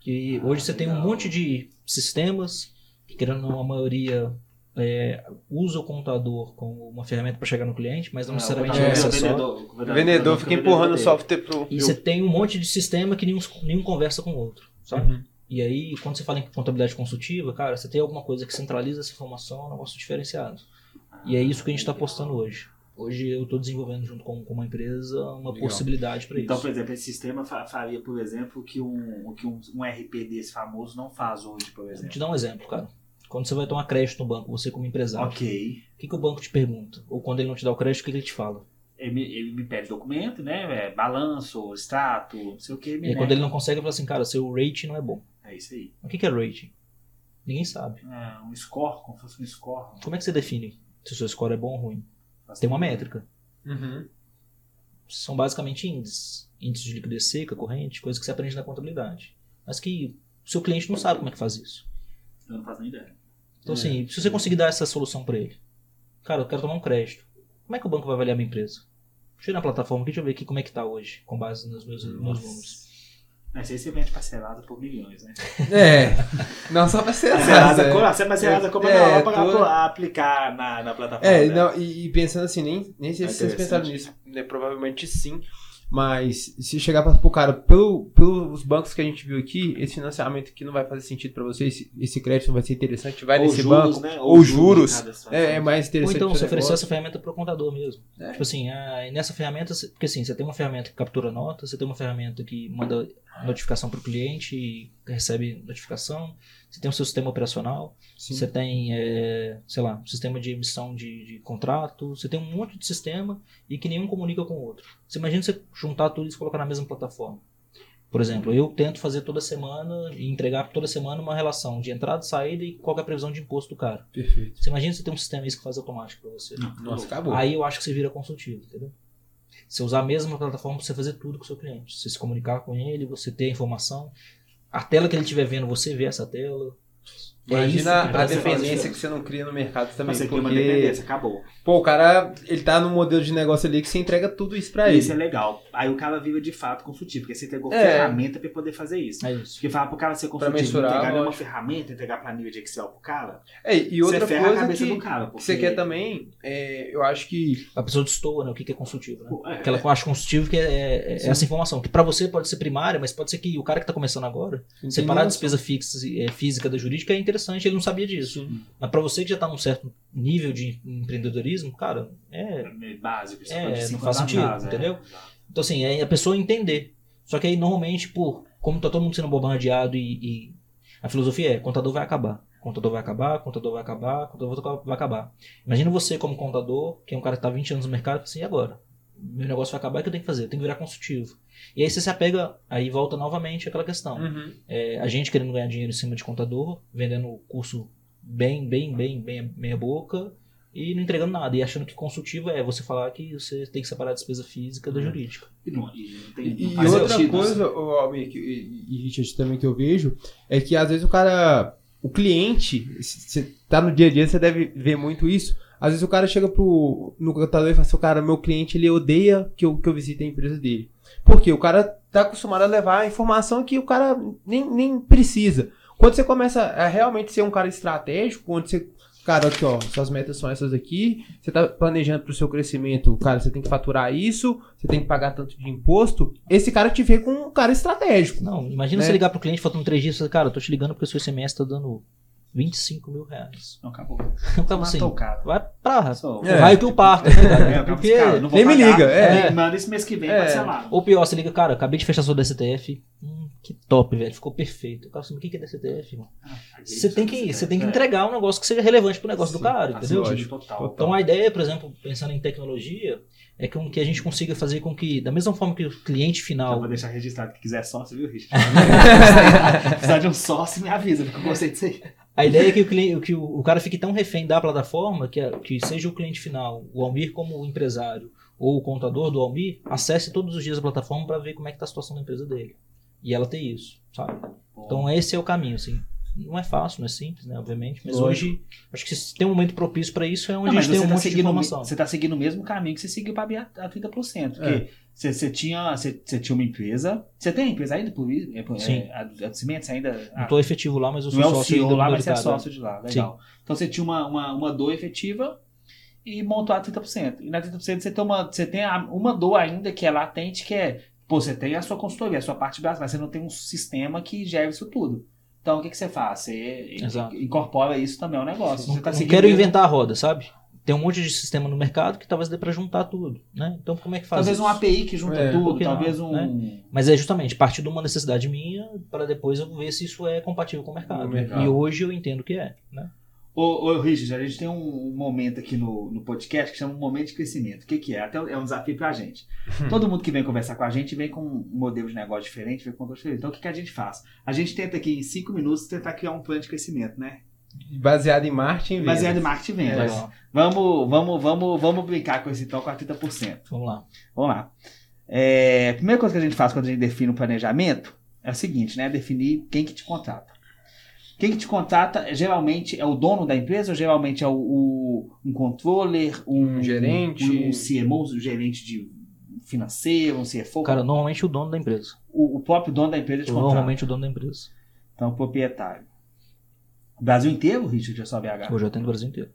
Que Ah, hoje você tem um legal. monte de sistemas, que querendo ou não, a maioria é, usa o computador como uma ferramenta para chegar no cliente, mas não necessariamente é, é, o acessório. O vendedor fica empurrando o software pro. E você tem um monte de sistema que nenhum, nenhum conversa com o outro, sabe? Uhum. E aí, quando você fala em contabilidade consultiva, cara, você tem alguma coisa que centraliza essa informação, é um negócio diferenciado. E é isso que a gente está postando hoje. Hoje eu estou desenvolvendo junto com, com uma empresa uma Legal. possibilidade para Então, isso. por exemplo, esse sistema fa- faria, por exemplo, o que um, o que um, um RP desse famoso não faz hoje, por Vou exemplo. te dar um exemplo, cara. Quando você vai tomar crédito no banco, você como empresário, Ok. o que, que o banco te pergunta? Ou quando ele não te dá o crédito, o que, que ele te fala? Ele me, ele me pede documento, né? É, balanço, extrato, não sei o que. E aí, quando ele não consegue, ele fala assim, cara, seu rating não é bom. É isso aí. O que, que é rating? Ninguém sabe. É, um score, como se fosse um score. Como é que você define se o seu score é bom ou ruim? Tem uma métrica. Uhum. são basicamente índices. Índices de liquidez seca, corrente, coisa que você aprende na contabilidade. Mas que o seu cliente não sabe como é que faz isso. Eu não faço nem ideia. Então, É. assim, se você conseguir dar essa solução para ele, cara, eu quero tomar um crédito. Como é que o banco vai avaliar minha empresa? Deixa eu ir na plataforma aqui, deixa eu ver aqui como é que tá hoje, com base nos meus, meus números. Mas aí você vende parcelado por milhões, né? *laughs* É. Não só Parcelada, é. como, você é parcelada como É, é, não, pra, tô- pra aplicar na, na plataforma. É, né? não, e, e pensando assim, nem, nem sei É se vocês pensaram nisso, né? Provavelmente sim. Mas se chegar para pro cara, pelo, pelos bancos que a gente viu aqui, esse financiamento aqui não vai fazer sentido para você, esse, esse crédito não vai ser interessante, vai Ou nesse juros, banco. né? ou juros, de cada situação. É, é mais Ou interessante. então, pro você oferecer negócio. essa ferramenta para o contador mesmo. É. Tipo assim, ah, e nessa ferramenta, porque assim, você tem uma ferramenta que captura nota, você tem uma ferramenta que manda notificação para o cliente e recebe notificação, você tem o seu sistema operacional, Sim. Você tem, é, sei lá, um sistema de emissão de, de contrato, você tem um monte de sistema e que nenhum comunica com o outro. Você imagina você juntar tudo isso e colocar na mesma plataforma. Por exemplo, eu tento fazer toda semana e entregar toda semana uma relação de entrada e saída e qual é a previsão de imposto do cara. Perfeito. Você imagina você ter um sistema isso que faz automático para você. Não, Nossa, acabou. Aí eu acho que você vira consultivo, entendeu? Você usar a mesma plataforma para você fazer tudo com o seu cliente. Você se comunicar com ele, você ter a informação. A tela que ele estiver vendo, você vê essa tela. É isso Imagina que a pra dependência que você não cria no mercado também. Você cria uma porque, dependência, acabou. pô, o cara, ele tá num modelo de negócio ali que você entrega tudo isso pra Isso é ele. legal. Aí o cara vira de fato consultivo, porque você entregou É. ferramenta pra poder fazer isso. É isso. Porque falar pro cara ser consultivo, mensurar, entregar uma lógico. ferramenta, entregar planilha de Excel pro cara, É, e outra você ferra a coisa cabeça que, do cara. que Porque... você quer também, é, eu acho que A pessoa destoa, né? O que que é consultivo, né? É, Aquela que eu acho consultivo que é, é- é essa informação. Que pra você pode ser primária, mas pode ser que o cara que tá começando agora, separar a despesa fixa, é, física da jurídica é interessante, ele não sabia disso. Sim. Mas pra você que já tá num certo nível de empreendedorismo, cara, é. é básico. isso É, não faz sentido, atrás, é. entendeu? Então, assim, é a pessoa entender. Só que aí, normalmente, por como tá todo mundo sendo bombardeado e, e a filosofia é, contador vai acabar. Contador vai acabar, contador vai acabar, contador vai acabar. Imagina você como contador, que é um cara que tá 20 anos no mercado, assim, e agora? Meu negócio vai acabar, o que eu tenho que fazer? Eu tenho que virar consultivo. E aí você se apega, aí volta novamente aquela questão. Uhum. É, a gente querendo ganhar dinheiro em cima de contador, vendendo o curso bem, bem, bem, bem meia boca e não entregando nada. E achando que consultivo é você falar que você tem que separar a despesa física da jurídica. E não, e não tem, E, não e faz outra sentido, coisa, ô, Almir, que- e, e Richard também que eu vejo, é que às vezes o cara, o cliente, você tá no dia a dia, você deve ver muito isso. Às vezes o cara chega pro, no contador e fala assim, cara, meu cliente, ele odeia que eu, que eu visite a empresa dele. Por quê? O cara tá acostumado a levar a informação que o cara nem, nem precisa. Quando você começa a realmente ser um cara estratégico, onde você, cara, aqui ó, suas metas são essas aqui, você tá planejando pro seu crescimento, cara, você tem que faturar isso, você tem que pagar tanto de imposto, esse cara te vê como um cara estratégico. Não, imagina Né? você ligar pro cliente faltando três dias e cara, eu tô te ligando porque o seu ICMS tá dando 25 mil reais. Não, acabou. *laughs* Assim, Matou o cara. vai pra Só- o É. raio que eu parto, tá ligado? É, Porque, cara, não vou nem me liga, é. Me Manda esse mês que vem É. parcelado. ou pior, você liga, cara, acabei de fechar sua DCTF, hum, que top, velho, ficou perfeito. Cara, assim, o que que é DCTF, irmão? Você tem que, você tem que entregar um negócio que seja relevante pro negócio do cara, entendeu? Entendeu? Total. Então a ideia, por exemplo, pensando em tecnologia, é com que a gente consiga fazer com que, da mesma forma que o cliente Eu final. vou deixar registrado que quiser sócio, viu, Richard? *laughs* *laughs* Precisar de um sócio, me avisa, porque eu gostei disso aí. A ideia é que o, cliente, que o, o cara fique tão refém da plataforma que, a- que seja o cliente final, o Almir como empresário, ou o contador do Almir, acesse todos os dias a plataforma para ver como é que tá a situação da empresa dele. E ela ter isso, sabe? Então esse é o caminho, assim. Não é fácil, não é simples, né? Obviamente. Mas Lógico. hoje, acho que se tem um momento propício para isso é onde Não, a gente tem você um tá, monte de seguindo, o me- informação. você tá seguindo o mesmo caminho que você seguiu para abrir a, a 30%. Porque É. você, você tinha, você, você tinha uma empresa. Você tem empresa ainda por isso? É, Sim. é, a, a do Cimento, você ainda. Não tô efetivo lá, mas eu sou não é o sócio CEO ainda lá, mas você é minoritário. sócio de lá. Legal. Então você tinha uma, uma, uma dor efetiva e montou a 30%. E na 30% você tem, uma, você tem a- uma dor ainda que é latente, que é, pô, você tem a sua consultoria, a sua parte básica, mas você não tem um sistema que gere isso tudo. Então o que, que você faz? Você Exato. incorpora isso também ao negócio. Não, você tá seguindo quero inventar a roda, sabe? Tem um monte de sistema no mercado que talvez dê pra juntar tudo, né? Então como é que faz Talvez isso? um API que junta É, tudo, que não, talvez um. né? Mas é justamente partir de uma necessidade minha para depois eu ver se isso é compatível com o mercado. Com o mercado. E hoje eu entendo que é, né? Ô, ô Richard, a gente tem um, momento aqui no, no podcast que chama um momento de crescimento. O que, que é? Até é um desafio pra gente. Todo mundo que vem conversar com a gente vem com um modelo de negócio diferente, vem com um negócio diferente. Então o que, que a gente faz? A gente tenta aqui em cinco minutos tentar criar um plano de crescimento, né? Baseado em marketing e Baseado em vendas. marketing e É. vendas. Legal. Vamos, vamos, vamos, vamos brincar com esse então com a 30%. Vamos lá. Vamos lá. É, a primeira coisa que a gente faz quando a gente define um planejamento é o seguinte, né? Definir quem que te contrata. Quem que te contrata geralmente é o dono da empresa ou geralmente é o, o- um controller, um, Um gerente. um, um CMO, um gerente de financeiro, um CFO? Cara, normalmente o dono da empresa. o, o próprio dono da empresa te contrata. Normalmente o dono da empresa. Então, proprietário. Brasil inteiro, Richard, é só BH? Hoje eu tenho no Brasil inteiro.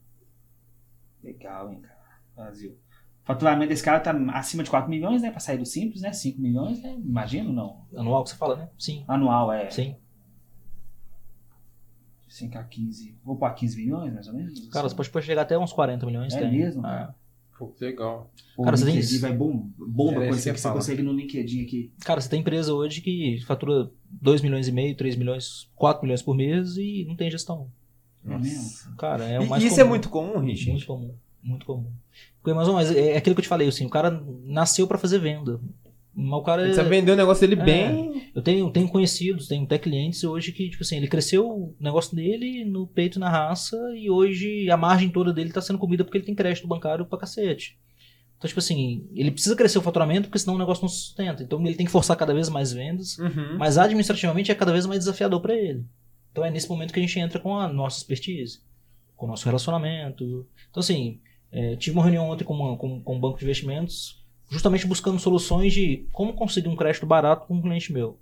Legal, hein, cara. Brasil. O faturamento desse cara tá acima de 4 milhões, né? Pra sair do simples, né? 5 milhões, né? Imagino, não. Anual que você fala, né? Sim. Anual é Sim. 5 a 15. Vou para 15 milhões, mais ou menos? Cara, você pode, chegar até uns 40 milhões. É tem. mesmo, Ah. cara? Pô, que legal. O Cara, você tem LinkedIn vai bom, bomba que ia você falar. consegue no LinkedIn aqui. Cara, você tem empresa hoje que fatura 2 milhões e meio, 3 milhões, 4 milhões por mês e não tem gestão. É mesmo? Cara, é o E mais isso comum. é muito comum, Richard? Muito comum. Muito comum. Porque, mas, mas é aquilo que eu te falei, assim, o cara nasceu pra fazer venda. Mas o cara. Ele precisa vender o negócio dele É. bem. Eu tenho, tenho conhecidos, tenho até clientes hoje que, tipo assim, ele cresceu o negócio dele no peito e na raça e hoje a margem toda dele tá sendo comida porque ele tem crédito bancário pra cacete. Então, tipo assim, ele precisa crescer o faturamento porque senão o negócio não se sustenta. Então ele tem que forçar cada vez mais vendas, Uhum. mas administrativamente é cada vez mais desafiador pra ele. Então é nesse momento que a gente entra com a nossa expertise, com o nosso relacionamento. Então, assim, é, tive uma reunião ontem com, uma- com, com um banco de investimentos, justamente buscando soluções de como conseguir um crédito barato com um cliente meu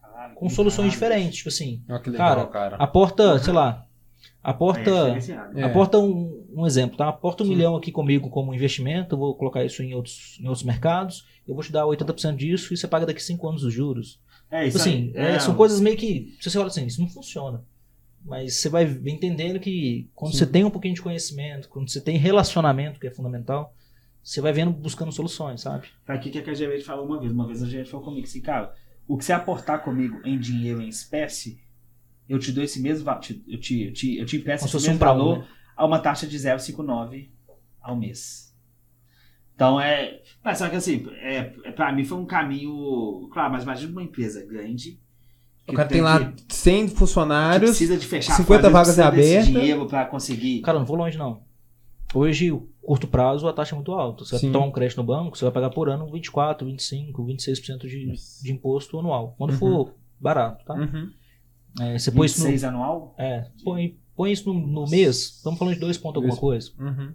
Caralho, com soluções caralho. diferentes. Tipo assim, Olha que legal, Cara, cara. aporta, sei lá, É aporta, diferenciado. É. aporta um, um exemplo, tá? Aporta um Sim. milhão aqui comigo como investimento, eu vou colocar isso em outros, em outros mercados, eu vou te dar 80% disso e você paga daqui 5 anos os juros. É Tipo isso assim, aí. é, são coisas meio que, se você olha assim, isso não funciona. Mas você vai entendendo que quando Sim. você tem um pouquinho de conhecimento, quando você tem relacionamento, que é fundamental, você vai vendo, buscando soluções, sabe? Foi aqui que a gerente falou uma vez. Uma vez a gerente falou comigo assim, cara, o que você aportar comigo em dinheiro, em espécie, eu te dou esse mesmo valor, eu te, eu te, eu te empresto esse um mesmo pra um, valor né? a uma taxa de 0,59 ao mês. Então é. Mas só que assim, é, é, pra mim foi um caminho. Claro, mas imagina uma empresa grande. O cara tem lá que- 100 que funcionários. precisa de fechar 50 às vezes vagas abertas. dinheiro para conseguir. Cara, não vou longe não. Hoje, o curto prazo, a taxa é muito alta. Você Sim. vai tomar um crédito no banco, você vai pagar por ano 24, 25, 26% de, de imposto anual. Quando Uhum. for barato, tá? Uhum. É, você põe isso no, 26 anual? é, põe, põe isso no, no mês, estamos falando de dois pontos alguma coisa. Uhum.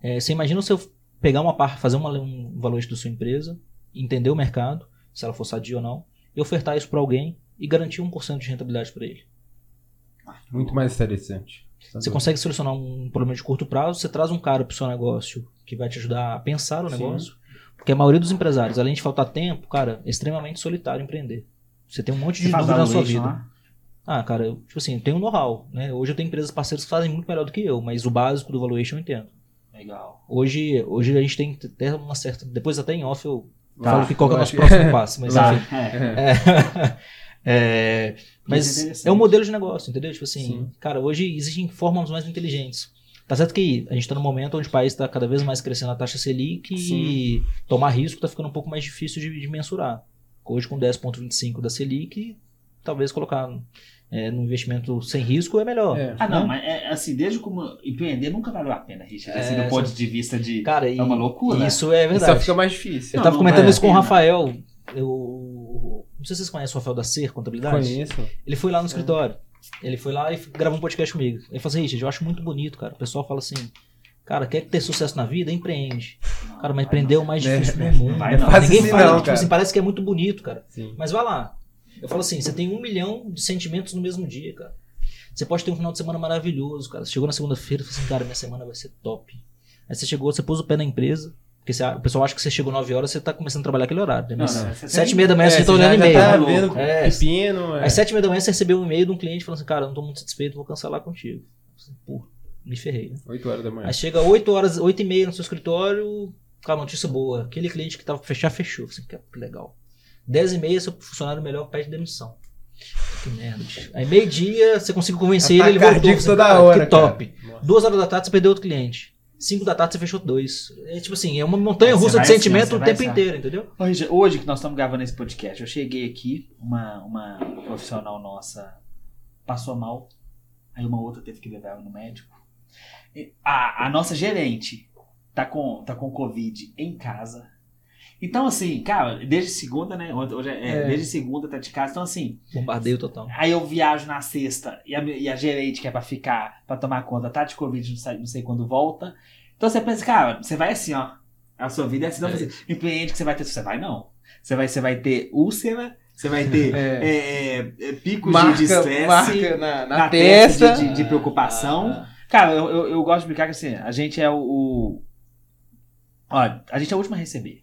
É, você imagina se eu pegar uma parte, fazer uma, um valuation da sua empresa, entender o mercado, se ela for sadia ou não, e ofertar isso para alguém e garantir 1% de rentabilidade para ele. Muito mais interessante. Você consegue solucionar um problema de curto prazo, você traz um cara para o seu negócio que vai te ajudar a pensar o Sim. negócio. Porque a maioria dos empresários, além de faltar tempo, cara, é extremamente solitário empreender. Você tem um monte de dúvida na sua vida. lá? Ah, cara, eu, tipo assim, eu tenho know-how, né? Hoje eu tenho empresas parceiras que fazem muito melhor do que eu, mas o básico do valuation eu entendo. Legal. Hoje, hoje a gente tem até uma certa. Depois até em off eu Tá, falo que qual que é o nosso próximo *laughs* passo, mas Tá, enfim. é. É, *laughs* é, Isso é mas é um modelo de negócio, entendeu? Tipo assim, Sim. cara, hoje existem formas mais inteligentes. Tá certo que a gente tá num momento onde o país está cada vez mais crescendo a taxa Selic e tomar risco tá ficando um pouco mais difícil de, de mensurar. Hoje com 10,25 da Selic, talvez colocar é, no investimento sem risco é melhor. É. Ah, não, né? mas é, assim, desde como empreender nunca valeu a pena, Richard. Assim, É, do ponto de vista de. Cara, e, É uma loucura. Isso é verdade. só fica mais difícil. Eu Não, tava não comentando vale isso com o. Rafael. Eu não sei se vocês conhecem o Rafael da Ser Contabilidade. Conheço. Ele foi lá no escritório. Ele foi lá e gravou um podcast comigo. Ele falou assim, Richard, eu acho muito bonito, cara. O pessoal fala assim, cara, quer ter sucesso na vida? Empreende. Cara, mas empreender *laughs* é o mais difícil do mundo. Vai não. Ninguém assim fala, não, tipo assim, parece que é muito bonito, cara. Sim. Mas vai lá. Eu falo assim, você tem um milhão de sentimentos no mesmo dia, cara. Você pode ter um final de semana maravilhoso, cara. Você chegou na segunda-feira e falou assim, cara, minha semana vai ser top. Aí você chegou, você pôs o pé na empresa. Porque você- o pessoal acha que você chegou 9 horas, você tá começando a trabalhar aquele horário. né? Não, Mas não, você sete e tem- meia da manhã você tá olhando e-mail. tá vendo É. pepino. é. Às sete e meia da manhã você recebeu um e-mail de um cliente falando assim, cara, não tô muito satisfeito, vou cancelar contigo. Pô, me ferrei, né? 8 horas da manhã. Aí chega 8 horas, 8 e meia no seu escritório, com a notícia boa. Aquele cliente que tava pra fechar, fechou. Assim, que legal. 10 e meia, seu funcionário melhor pede demissão. Que merda. Aí meio-dia, você conseguiu convencer ele, ele Ataque voltou. Você, toda cara, hora, Que top. cara. Duas horas da tarde você perdeu outro cliente. 5 da tarde você fechou dois. É tipo assim, é uma montanha russa de sentimento o tempo inteiro, entendeu? Richard, hoje que nós estamos gravando esse podcast, eu cheguei aqui, uma, uma profissional nossa passou mal, aí uma outra teve que levar ela no médico. A, a nossa gerente tá com, tá com Covid em casa. Então, assim, cara, desde segunda, né? Hoje é, É. Desde segunda tá de casa. Então, assim, Bombardeio total. aí eu viajo na sexta e a, e a gerente que é pra ficar, pra tomar conta, tá de Covid, não sei, não sei quando volta. Então você pensa, cara, você vai assim, ó. A sua vida é assim, não, É. empreende que você vai ter. Você vai, não. Você vai, você vai ter úlcera, você vai ter *laughs* É. é, é, é, picos Marca, de estresse marca na, na, na testa. testa de, de preocupação. Ah, Cara, eu, eu, eu gosto de brincar que assim, a gente é o. o- Ó, a gente é o último a receber.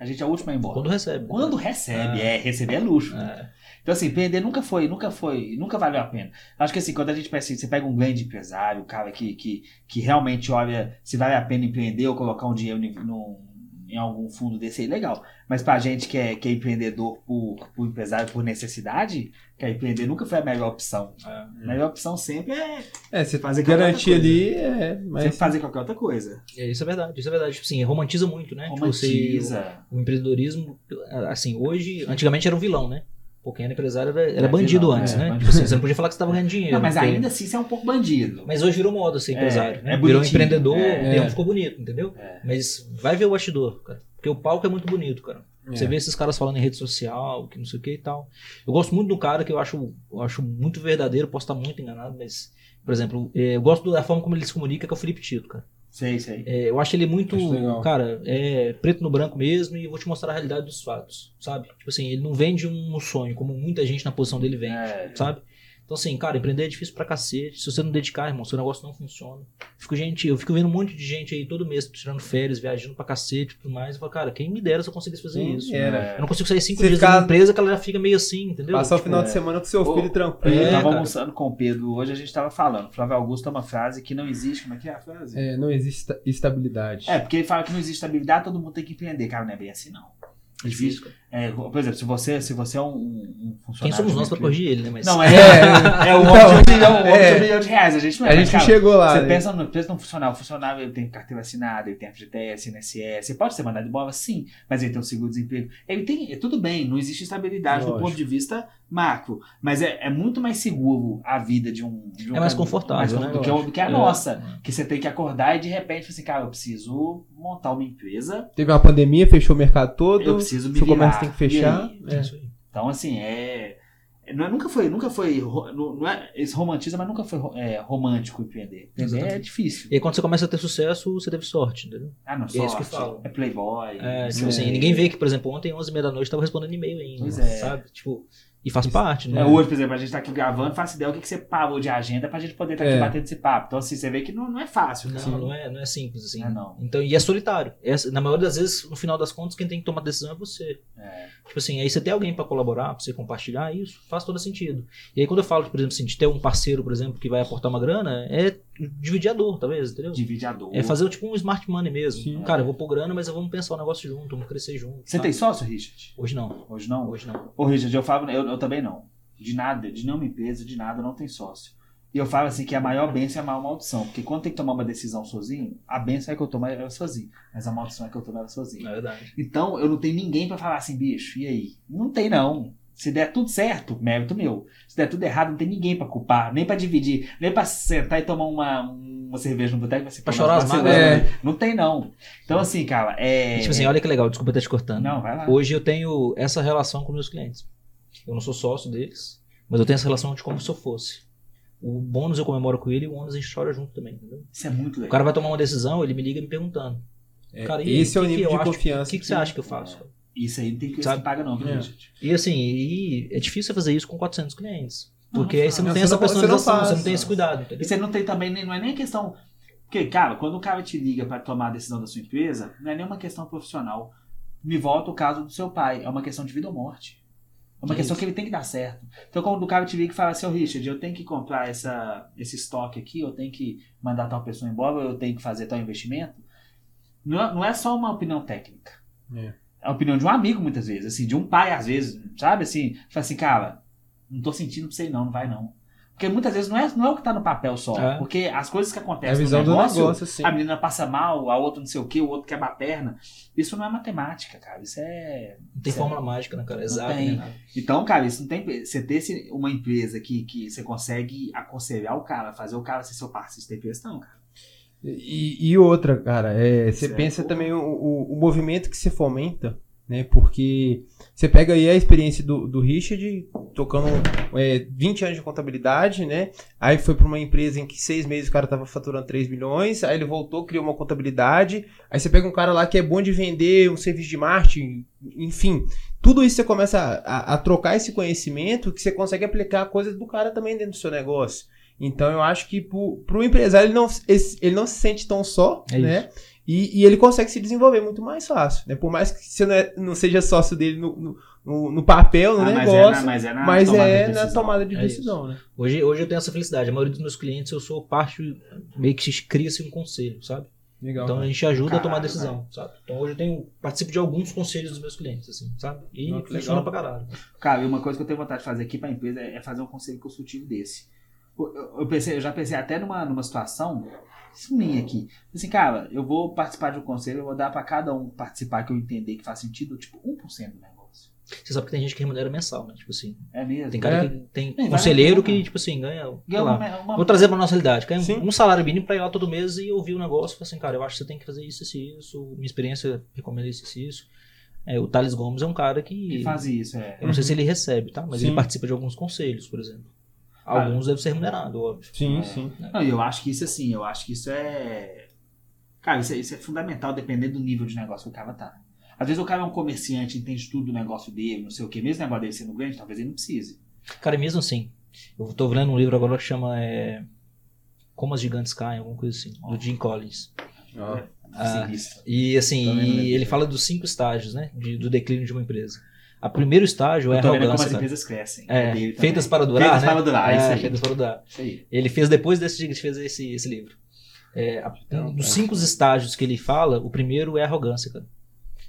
A gente é o último a ir embora. quando recebe. né? Quando recebe, Ah. é, receber é luxo. É. Então, assim, perder nunca foi, nunca foi, nunca valeu a pena. Acho que assim, quando a gente pensa assim, você pega um grande empresário, um cara que, que, que realmente olha se vale a pena empreender ou colocar um dinheiro num- em algum fundo desse aí, legal. Mas pra gente que é, que é empreendedor por, por empresário por necessidade, que é empreender nunca foi a melhor opção. É. A melhor opção sempre é É, você Fazer garantir ali, é, sempre mas fazer qualquer outra coisa. É, Isso é verdade, isso é verdade. Tipo assim, romantiza muito, né? Tipo, você- Romantiza. o empreendedorismo, assim, hoje, antigamente era um vilão, né? Pô, quem era empresário era, era É, bandido vilão, antes, é, né? bandido. Tipo assim, você não podia falar que você estava ganhando dinheiro. Não, mas porque- ainda assim você é um pouco bandido. Mas hoje virou moda ser É, empresário, né? é virou empreendedor, É. o termo ficou bonito, entendeu? É. Mas vai ver o bastidor, cara. Porque o palco é muito bonito, cara. Você É. vê esses caras falando em rede social, que não sei o que e tal. Eu gosto muito do cara que eu acho, eu acho muito verdadeiro, posso estar muito enganado, mas, por exemplo, eu gosto da forma como ele se comunica, que é o Felipe Tito, cara. Sei, sei. É, eu acho ele muito, Acho cara, é preto no branco mesmo e vou te mostrar a realidade dos fatos, sabe? Tipo assim, ele não vende um sonho, como muita gente na posição dele vende, É. sabe? Então assim, cara, empreender é difícil pra cacete. Se você não dedicar, irmão, seu negócio não funciona. Fico, gente, eu fico vendo um monte de gente aí todo mês tirando férias, viajando pra cacete e tudo mais. Eu falo, cara, quem me dera se eu conseguisse fazer Quem isso. era. Eu não consigo sair cinco Você dias ficar- uma empresa que ela já fica meio assim, entendeu? Passar o Tipo, final é. de semana com seu Ô, filho tranquilo. eu É, tava cara. almoçando com o Pedro hoje, a gente tava falando. Flávio Augusto tem uma frase que não existe. Como é que é a frase? É, não existe esta- estabilidade. É, porque ele fala que não existe estabilidade, todo mundo tem que empreender. Cara, não é bem assim, não. É difícil. É, por exemplo, se você, se você é um, um funcionário. Quem somos de nós empresa- corrigir ele, né? Mas... Não, *laughs* é, é, o Então, homem de um milhão, o homem é. de um milhão de reais. A gente não é. a gente cara, chegou lá. Você né? pensa no, pensa num funcionário, o funcionário ele tem carteira assinada, ele tem FGTS, INSS, ele pode ser mandado embora, sim, mas ele tem um seguro-desemprego. Ele tem, é tudo bem, não existe estabilidade do Lógico. ponto de vista macro, mas é, é muito mais seguro a vida de um. de um É mais confortável, mais né? do, que, o- do que a É. nossa. Que você tem que acordar e de repente, assim, cara, eu preciso montar uma empresa, Teve uma pandemia, fechou o mercado todo. eu preciso me seu virar. comércio tem que fechar. Aí? É. Isso aí. Então, assim, é. Não é, nunca foi, nunca foi, não é, esse romantiza, mas nunca foi é, romântico empreender. É Exatamente. difícil. E aí quando você começa a ter sucesso, você teve sorte, entendeu? Ah, não, E é isso que sorte, falam. É playboy. É, tipo é- assim, ninguém vê que, por exemplo, ontem, 11 h da noite, tava respondendo e-mail ainda, Pois é. sabe? Tipo, e faz parte, né? É, hoje, por exemplo, a gente tá aqui gravando, faço ideia o que, que você parou de agenda pra gente poder estar aqui É. batendo esse papo. Então, assim, você vê que não, não é fácil. Não, assim. não é, não é simples assim. Não é, não. Então, e é solitário. É, na maioria das vezes, no final das contas, quem tem que tomar decisão é você. É. Tipo assim, aí você tem alguém pra colaborar, pra você compartilhar, isso faz todo sentido. E aí quando eu falo, por exemplo, assim, de ter um parceiro, por exemplo, que vai aportar uma grana, é dividir a dor, talvez, entendeu? Divide a dor. É fazer tipo um smart money mesmo. Sim. Cara, eu vou pôr grana, mas vamos pensar o negócio junto, vamos crescer junto. Você sabe? tem sócio, Richard? Hoje não. Hoje não? Hoje não. Ô, Richard, eu falo, eu, eu também não. De nada, de nenhuma empresa, de nada, não tem sócio. E eu falo assim que a maior bênção é a maior maldição. Porque quando tem que tomar uma decisão sozinho, a bênção é que eu tomo ela sozinho. Mas a maldição é que eu tomo ela sozinho. Na verdade. Então eu não tenho ninguém pra falar assim, bicho, e aí? Não tem não. Se der tudo certo, mérito meu. Se der tudo errado, não tem ninguém pra culpar, nem pra dividir, nem pra sentar e tomar uma, uma cerveja no boteco assim, Pra chorar as mágoas, né? Não tem não. Então assim, cara, é. tipo assim, olha que legal, desculpa estar te cortando. Não, vai lá. Hoje eu tenho essa relação com meus clientes. Eu não sou sócio deles, Mas eu tenho essa relação de como se eu fosse. O bônus eu comemoro com ele e o ônus a gente chora junto também, entendeu? Isso é muito O legal. cara vai tomar uma decisão, ele me liga me perguntando. É, Cara, e esse é o que que nível de acho- confiança. O que, que você acha que eu faço? cara? Isso aí não tem que Sabe? você paga não, viu, É. gente? E assim, e é difícil fazer isso com 400 clientes. Não, Porque não aí você não faz. tem Você essa não- você não personalização, você não, faz. tem esse cuidado, entendeu? E você não tem também, não é nem questão. Porque, cara, quando o cara te liga para tomar a decisão da sua empresa, não é nem uma questão profissional. Me volta o caso do seu pai. É uma questão de vida ou morte. É uma É questão isso. que ele tem que dar certo. Então, quando o cara te liga e fala assim, ô Richard, eu tenho que comprar essa, esse estoque aqui, eu tenho que mandar tal pessoa embora, ou eu tenho que fazer tal investimento, não é, não é só uma opinião técnica. É. É a opinião de um amigo, muitas vezes, assim, de um pai, às vezes, sabe? Assim, fala assim, cara, não tô sentindo pra você não, não vai não. Porque muitas vezes não é, não é o que tá no papel só. É. Porque as coisas que É a acontecem visão no do negócio, negócio, assim. a menina passa mal, a outra não sei o que, o outro quebra a perna. Isso não é matemática, cara. Isso é. Não tem Sério. fórmula mágica, né, cara? Exato. né. Então, cara, isso não tem. Você ter uma empresa que, que você consegue aconselhar o cara, fazer o cara ser seu parceiro, isso tem não, cara. E, e outra, cara, é, você Certo. pensa também o, o, o movimento que você fomenta, né? Porque você pega aí a experiência do, do Richard, tocando é, 20 anos de contabilidade, né? Aí foi para uma empresa em que seis meses o cara tava faturando 3 milhões, aí ele voltou, criou uma contabilidade, aí você pega um cara lá que é bom de vender um serviço de marketing, enfim. Tudo isso você começa a, a- a trocar esse conhecimento que você consegue aplicar coisas do cara também dentro do seu negócio. Então eu acho que pro, pro empresário ele não, ele não se sente tão só, É né? E, e ele consegue se desenvolver muito mais fácil, né? Por mais que você não, é- não seja sócio dele no, no, no- papel, no Ah, mas negócio, é na, mas é na mas tomada é de na decisão. tomada de É decisão, né? Hoje, hoje eu tenho essa felicidade. A maioria dos meus clientes eu sou parte, meio que cria-se um conselho, sabe? Legal. Então a gente ajuda a tomar Caralho, decisão, sabe? Então hoje eu tenho, participo de alguns conselhos dos meus clientes, assim, sabe? E Não, funciona legal. pra caralho. Cara, e uma coisa que eu tenho vontade de fazer aqui pra empresa é fazer um conselho consultivo desse. Eu, eu- eu pensei, eu já pensei até numa, numa situação, isso minha aqui. Assim, cara, eu vou participar de um conselho, eu vou dar pra cada um participar que eu entender que faz sentido, tipo, 1% do negócio. Você sabe que tem gente que remunera mensal, né? Tipo assim, É mesmo. tem cara É. que tem vai conselheiro que, tipo assim, ganha, Ganha lá, uma, uma- Vou trazer pra nossa realidade. Ganha Sim. um, um salário mínimo pra ir lá todo mês e ouvir o negócio. Falar assim, cara, eu acho que você tem que fazer isso, isso e isso. Minha experiência recomenda isso, isso e isso. É, o Thales Gomes é um cara que. que faz isso, é. Eu não sei se ele recebe, tá? Mas Sim. ele participa de alguns conselhos, por exemplo. Ah. Alguns devem ser remunerados, óbvio. Sim, É. sim. Não, e eu acho que isso assim, eu acho que isso é. Cara, isso é, isso é fundamental dependendo do nível de negócio que o cara tá. Às vezes o cara é um comerciante, entende tudo do negócio dele, não sei o que, mesmo o negócio dele sendo grande, talvez ele não precise. Cara, mesmo assim, eu tô lendo um livro agora que chama é, Como as Gigantes Caem, alguma coisa assim, do Jim Collins. Ó, Ah. E assim, e ele fala dos cinco estágios, né? de- do declínio de uma empresa. A primeiro estágio é a tô vendo como arrogância. as empresas crescem. É, feitas para durar, Feitas né? para durar, é, isso aí. Feitas para durar. Isso aí. Ele fez depois desse que ele fez esse, esse livro. É, um dos cinco estágios que ele fala, o primeiro é a arrogância, cara.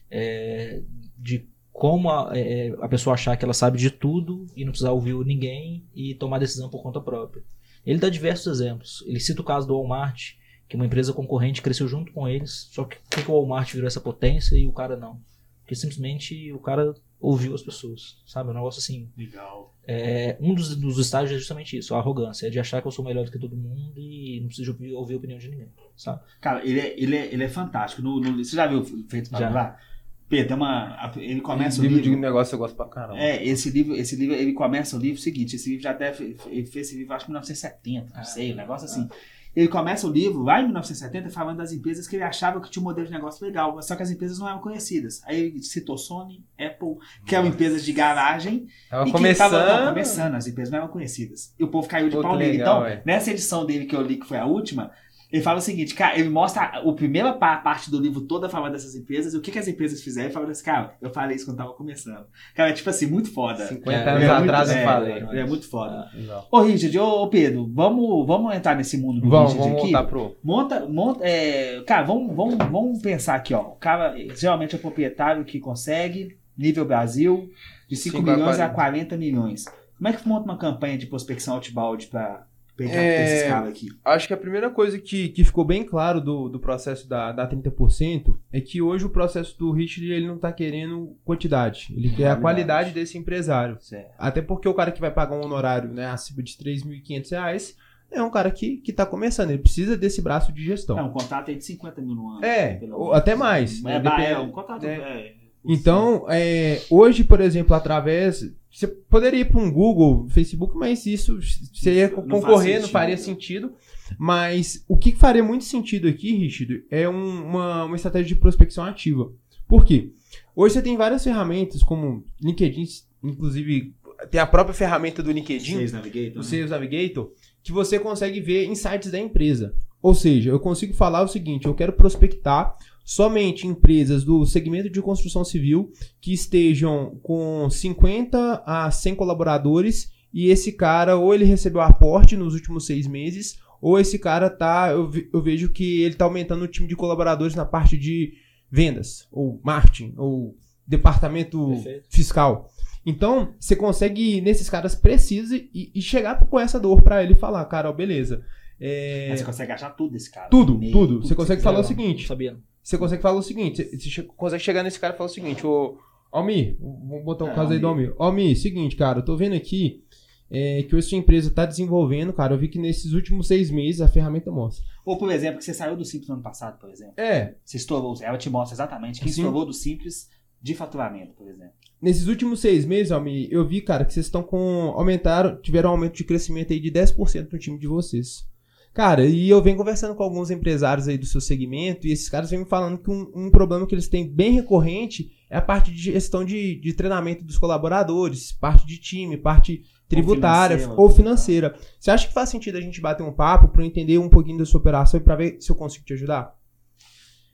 É, de como a, é, a pessoa achar que ela sabe de tudo e não precisar ouvir ninguém e tomar decisão por conta própria. Ele dá diversos exemplos. Ele cita o caso do Walmart, que uma empresa concorrente cresceu junto com eles, só que por que que o Walmart virou essa potência e o cara não? Porque simplesmente o cara ouviu as pessoas, sabe? Um negócio assim, Legal. é, um dos, dos estágios é justamente isso, a arrogância, é de achar que eu sou melhor do que todo mundo e não preciso ouvir, ouvir a opinião de ninguém, sabe? Cara, ele é, ele é, ele é fantástico. No, no- você já viu Feito para. Durar? Pedro, uma. Ele começa o livro livro. de negócio eu gosto pra caramba. É, esse livro, esse livro, ele começa o livro seguinte, esse livro já até fez esse livro acho que em 1970, não Ah, sei, um negócio assim. Ele começa o livro lá em 1970 falando das empresas que ele achava que tinha um modelo de negócio legal, só que as empresas não eram conhecidas. Aí ele citou Sony, Apple, que eram empresas de garagem Tava e começando. tava não, começando, as empresas não eram conhecidas. E o povo caiu de Pô, pau nele. Então, nessa edição dele que eu li, que foi a última, ele fala o seguinte, cara, ele mostra a primeira pa- parte do livro toda falando dessas empresas, e o que, que as empresas fizeram, e falando assim, cara, eu falei isso quando tava começando. Cara, é tipo assim, muito foda. 50 É, anos é atrás muito, eu é, falei. Ele é muito foda. Legal. Ô, Richard, ô, ô, Pedro, vamos, vamos entrar nesse mundo do Vamos, Richard vamos aqui? voltar pro. Monta, monta, é, cara, vamos, vamos, vamos pensar aqui, ó. O cara geralmente é o proprietário que consegue, nível Brasil, de 5 Cinco a milhões a 40. 40 milhões. Como é que monta uma campanha de prospecção outbound pra pegar É, esses caras aqui? Acho que a primeira coisa que, que ficou bem claro do, do processo da, da 30% é que hoje o processo do Richard ele não tá querendo quantidade. Ele quer a Qualidade. desse empresário. Certo. Até porque o cara que vai pagar um honorário né, acima de 3.500 reais é um cara que, que tá começando. Ele precisa desse braço de gestão. É, um contrato aí de 50 mil no ano. É, ou até mais. É, é, depende- um contrato. né, É, Então, é, hoje, por exemplo, através. Você poderia ir para um Google, Facebook, mas isso você ia Não concorrer, não faria sentido. Mas o que faria muito sentido aqui, Richard, é um- uma, uma estratégia de prospecção ativa. Por quê? Hoje você tem várias ferramentas, como LinkedIn, inclusive tem a própria ferramenta do LinkedIn Sales Navigator. do né? Sales Navigator, que você consegue ver insights da empresa. Ou seja, eu consigo falar o seguinte: eu quero prospectar somente empresas do segmento de construção civil que estejam com 50 a 100 colaboradores e esse cara ou ele recebeu aporte nos últimos seis meses ou esse cara tá eu, ve- eu vejo que ele tá aumentando o time de colaboradores na parte de vendas ou marketing ou departamento Perfeito. fiscal. Então, você consegue ir nesses caras precisos e, e chegar com essa dor pra ele falar, cara, ó, beleza. É, Aí você consegue achar tudo desse cara. tudo, E-mail, tudo. Você consegue falar o seguinte. sabia. Você consegue falar o seguinte. Você, consegue chegar nesse cara e falar o seguinte, ô. Almir, vamos botar um É, caso aí do Almir. Almir, seguinte, cara, eu tô vendo aqui é, que a sua empresa tá desenvolvendo, cara. Eu vi que nesses últimos seis meses a ferramenta mostra. Ou, por exemplo, que você saiu do Simples no ano passado, por exemplo. É, Você estourou, ela te mostra exatamente quem Sim. estourou do Simples de faturamento, por exemplo. nesses últimos seis meses, Almir, eu vi, cara, que vocês estão com. Aumentaram, tiveram um aumento de crescimento aí de 10% no time de vocês. Cara, e eu venho conversando com alguns empresários aí do seu segmento, e esses caras vêm me falando que um, um problema que eles têm bem recorrente é a parte de gestão de, de treinamento dos colaboradores, parte de time, parte tributária financeira. ou financeira. Você acha que faz sentido a gente bater um papo para eu entender um pouquinho da sua operação e para ver se eu consigo te ajudar?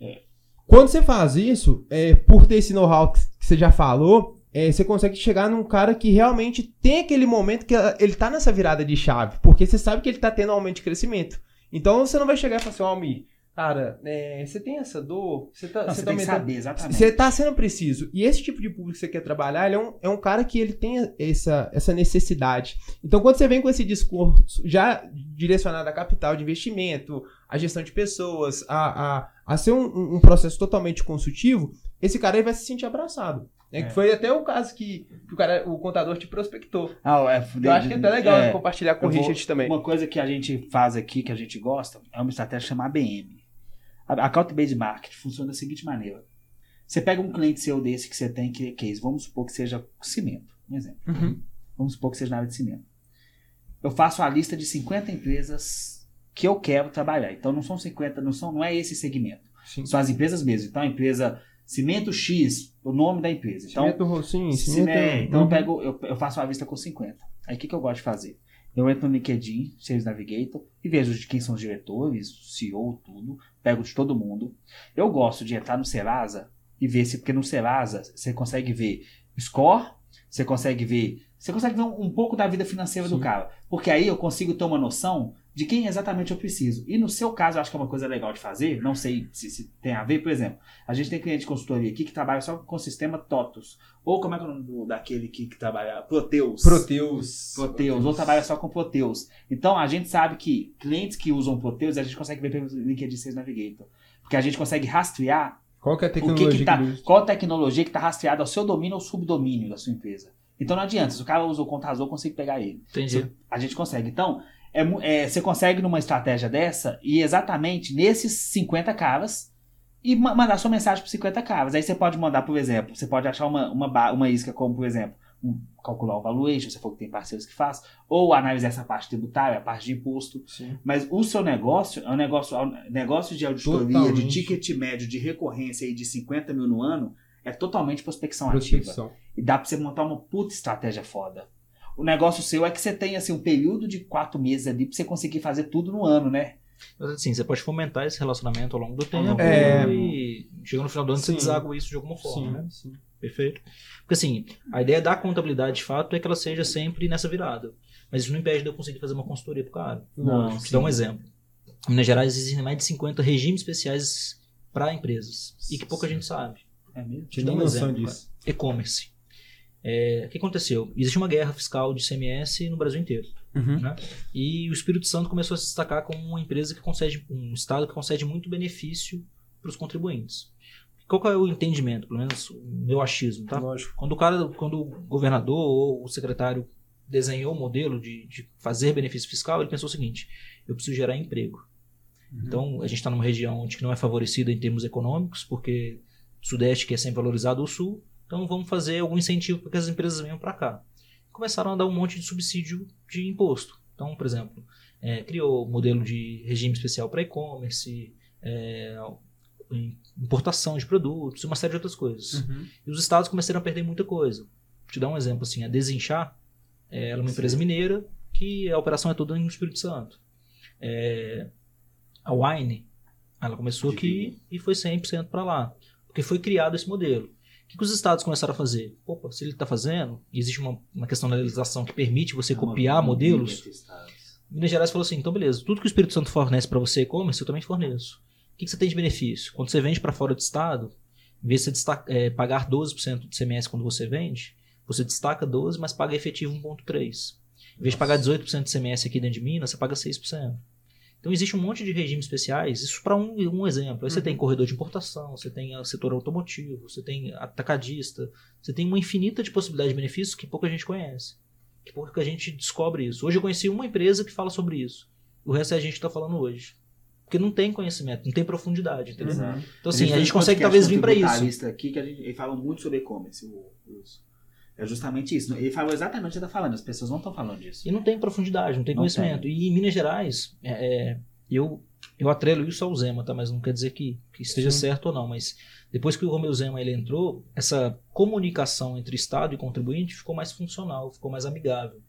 É. Quando você faz isso, é, por ter esse know-how que você já falou, é, você consegue chegar num cara que realmente tem aquele momento que ele tá nessa virada de chave, porque você sabe que ele tá tendo um aumento de crescimento. Então você não vai chegar e falar assim, ó, cara, é, você tem essa dor, você tá, Não, você você tá tem saber exatamente. você tá sendo preciso. E esse tipo de público que você quer trabalhar, ele é um, é um cara que ele tem essa, essa necessidade. Então, quando você vem com esse discurso já direcionado a capital de investimento, a gestão de pessoas, a, a, a ser um, um processo totalmente consultivo, esse cara aí vai se sentir abraçado. Né? É. Que foi até o caso que, que o, cara, o contador te prospectou. Ah, é, Eu acho que é até legal é, compartilhar com o vou- Richard também. Uma coisa que a gente faz aqui, que a gente gosta, é uma estratégia chamada ABM. A Account Based Marketing funciona da seguinte maneira. Você pega um cliente seu desse que você tem, que é case, vamos supor que seja cimento, um exemplo. Uhum. Vamos supor que seja na área de cimento. Eu faço a lista de 50 empresas que eu quero trabalhar. Então não são 50, não, são, não é esse segmento. Sim. São as empresas mesmo. Então a empresa Cimento X, o nome da empresa. Então, Cimento, sim, se cimento, né, então eu, uhum. pego, eu, eu faço uma lista com 50. Aí o que, que eu gosto de fazer? Eu entro no LinkedIn, Sales Navigator, e vejo de quem são os diretores, CEO, tudo. Pego de todo mundo. Eu gosto de entrar no Serasa e ver se, porque no Serasa você consegue ver score, você consegue ver. Você consegue ver um, um pouco da vida financeira do Sim. cara. Porque aí eu consigo ter uma noção de quem exatamente eu preciso. E no seu caso, eu acho que é uma coisa legal de fazer. Não sei se, se tem a ver, por exemplo. A gente tem cliente de consultoria aqui que trabalha só com o sistema TOTUS. Ou como é que é o nome daquele que, que trabalha? Proteus. Proteus. Proteus, ou trabalha só com Proteus. Então a gente sabe que clientes que usam Proteus, a gente consegue ver pelo LinkedIn Sales Navigator. Porque a gente consegue rastrear Qual que é a o que tecnologia que tá, usa? qual tecnologia que está rastreada ao seu domínio ou subdomínio da sua empresa. Então não adianta, se o cara usa o Contazor, eu consigo pegar ele. Entendi. A gente consegue. Então, é, é, você consegue numa estratégia dessa e exatamente nesses 50 caras e ma- mandar sua mensagem para 50 caras. Aí você pode mandar, por exemplo, você pode achar uma, uma, uma isca como, por exemplo, um- calcular o valuation, se for que tem parceiros que faz, ou analisar essa parte tributária, a parte de imposto. Sim. Mas o seu negócio é um negócio, é um negócio de auditoria, de Totalmente. ticket médio, de recorrência aí de 50 mil no ano, é totalmente prospecção ativa. Prospecção. E dá pra você montar uma puta estratégia foda. O negócio seu é que você tem assim, um período de quatro meses ali pra você conseguir fazer tudo no ano, né? Mas assim, você pode fomentar esse relacionamento ao longo do tempo É. e chega no final do ano você Sim. deságua isso de alguma forma, né? Sim, sim. Perfeito. Porque assim, a ideia da contabilidade de fato é que ela seja sempre nessa virada. Mas isso não impede de eu conseguir fazer uma consultoria pro cara. Não, Vou te sim. dar um exemplo. Em Minas Gerais existem mais de 50 regimes especiais para empresas. E que pouca gente sabe. É mesmo? Te dar um exemplo. E-commerce. É, o que aconteceu? Existe uma guerra fiscal de CMS no Brasil inteiro. Uhum. né? E o Espírito Santo começou a se destacar como uma empresa que concede, um estado que concede muito benefício para os contribuintes. Qual é o entendimento, pelo menos o meu achismo, tá? Lógico. Quando o cara, quando o governador ou o secretário desenhou o modelo de, de fazer benefício fiscal, ele pensou o seguinte: eu preciso gerar emprego. Uhum. Então, a gente está numa região onde que não é favorecida em termos econômicos, porque Sudeste que é sempre valorizado o Sul, então vamos fazer algum incentivo para que as empresas venham para cá. Começaram a dar um monte de subsídio de imposto. Então, por exemplo, é, criou modelo de regime especial para e-commerce, é, importação de produtos, uma série de outras coisas. Uhum. E os estados começaram a perder muita coisa. Vou te dar um exemplo assim, a Desinchar, é, ela é uma empresa mineira que a operação é toda no Espírito Santo. É, a Wine, ela começou aqui e foi 100% para lá, porque foi criado esse modelo. O que, os estados começaram a fazer? Opa, se ele está fazendo, existe uma, uma questão da legislação que permite você copiar modelos. Minas Gerais falou assim: então beleza, tudo que o Espírito Santo fornece para você e-commerce, eu também forneço. O que, que você tem de benefício? Quando você vende para fora do estado, em vez de você destaca, é, pagar 12% de CMS quando você vende, você destaca 12%, mas paga efetivo 1,3%. Em vez de pagar 18% de CMS aqui dentro de Minas, você paga 6%. Então existe um monte de regimes especiais, isso para um, um exemplo. Aí você Uhum. tem corredor de importação, você tem o setor automotivo, você tem atacadista, você tem uma infinita de possibilidades de benefícios que pouca gente conhece. Que pouca gente descobre isso. Hoje eu conheci uma empresa que fala sobre isso. O resto é a gente que está falando hoje. Porque não tem conhecimento, não tem profundidade, entendeu? Exato. Então assim, a gente um consegue podcast talvez vir para isso. aqui que a gente, ele fala muito sobre e-commerce. o- os- É justamente isso. Ele falou exatamente o que você está falando. As pessoas não estão falando disso. E não tem profundidade, não tem Não conhecimento. E em Minas Gerais, é, é, eu, eu atrelo isso ao Zema, tá? Mas não quer dizer que, que esteja Sim. certo ou não. Mas depois que o Romeu Zema ele entrou, essa comunicação entre Estado e contribuinte ficou mais funcional, ficou mais amigável.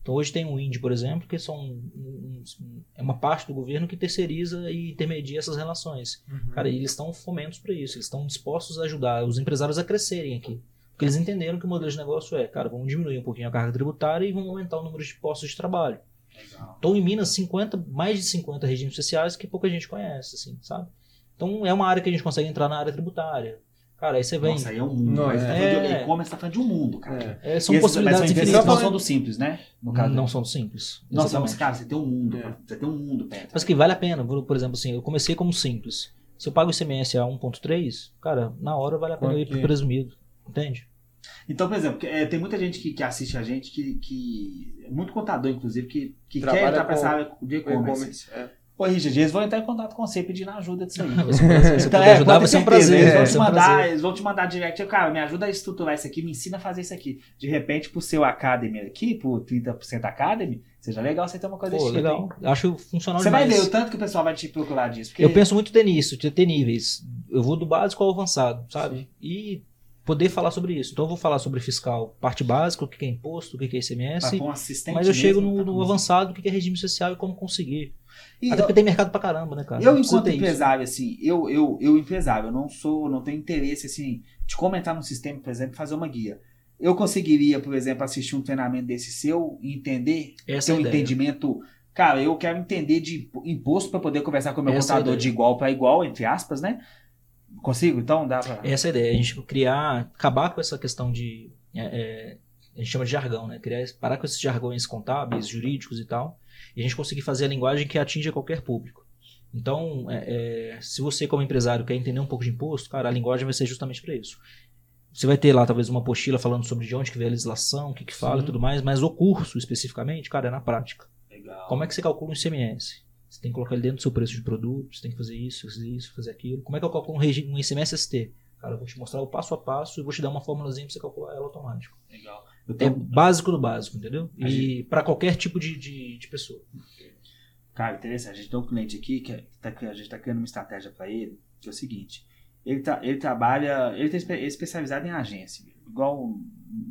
Então hoje tem o INDE, por exemplo, que são um- um- é uma parte do governo que terceiriza e intermedia essas relações. Uhum. Cara, eles estão fomentos para isso, eles estão dispostos a ajudar os empresários a crescerem aqui. Porque eles entenderam que o modelo de negócio é, cara, vamos diminuir um pouquinho a carga tributária e vamos aumentar o número de postos de trabalho. Legal. Então, em Minas, 50, mais de 50 regimes especiais que pouca gente conhece, assim, sabe? Então, é uma área que a gente consegue entrar na área tributária. Cara, aí você vem. Nossa, aí é um mundo. Não, tá é. É. e-commerce tá falando de um mundo, cara. É. é, são E esses- possibilidades mas são empresas infinitas. não Não são do simples, né? No caso. Não são simples. Nossa, mas, cara, você tem um mundo. É. Você tem um mundo perto. Mas que vale a pena. Por, exemplo, assim, eu comecei como simples. Se eu pago o ICMS a 1.3, cara, na hora vale a pena eu ir pro presumido. Entende? Então, por exemplo, é, tem muita gente que, que assiste a gente que, que. Muito contador, inclusive, que, que quer entrar pra com- essa área de O e-commerce. é. Ô, Richard, eles vão entrar em contato com você pedindo ajuda disso aí. Vai um. Se Então, puder é, ajudar, vai ser um ter certeza, prazer. Eles vão vai te um mandar, prazer. eles vão te mandar direct. Cara, me ajuda a estruturar isso aqui, me ensina a fazer isso aqui. De repente, pro seu Academy aqui, pro 30% Academy, seja legal você ter uma coisa Pô, desse tipo, legal. hein? Acho funcional Você vai demais. ver o tanto que o pessoal vai te procurar disso. Porque Eu penso muito nisso, de ter níveis. Eu vou do básico ao avançado, sabe? Sim. E poder falar sobre isso. Então eu vou falar sobre fiscal, parte básica, o que é imposto, o que é ICMS. assistente Mas eu chego mesmo, no, tá no avançado, o que é regime social e como conseguir. E Até eu- porque tem mercado pra caramba, né, cara? Eu, enquanto ter isso. empresário, assim, eu, eu, eu empresário, eu não sou, não tenho interesse, assim, de comentar no sistema, por exemplo, fazer uma guia. Eu conseguiria, por exemplo, assistir um treinamento desse seu e entender, Essa ter é um ideia. entendimento. Cara, eu quero entender de imposto para poder conversar com o meu Essa é contador ideia. de igual para igual, entre aspas, né? Consigo? Então dá pra. Essa é a ideia, a gente criar, acabar com essa questão de. é, é, a gente chama de jargão, né? Criar, parar com esses jargões contábeis, jurídicos e tal, e a gente conseguir fazer a linguagem que atinja qualquer público. Então, é, é, se você, como empresário, quer entender um pouco de imposto, cara, a linguagem vai ser justamente para isso. Você vai ter lá, talvez, uma apostila falando sobre de onde que vem a legislação, o que, que fala Sim. e tudo mais, mas o curso, especificamente, cara, é na prática. Legal. Como é que você calcula um ICMS? Você tem que colocar ele dentro do seu preço de produto, você tem que fazer isso, fazer isso, fazer aquilo. Como é que eu calculo um, regi- um ICMS ST? Cara, eu vou te mostrar o passo a passo e vou te dar uma formulazinha pra você calcular ela automático. Legal. Eu É tô- básico do básico, entendeu? E para qualquer tipo de, de, de pessoa. Cara, interessante. A gente tem um cliente aqui que é- tá, a gente está criando uma estratégia para ele, que é o seguinte. Ele, tá, ele trabalha, ele está especializado em agência, igual o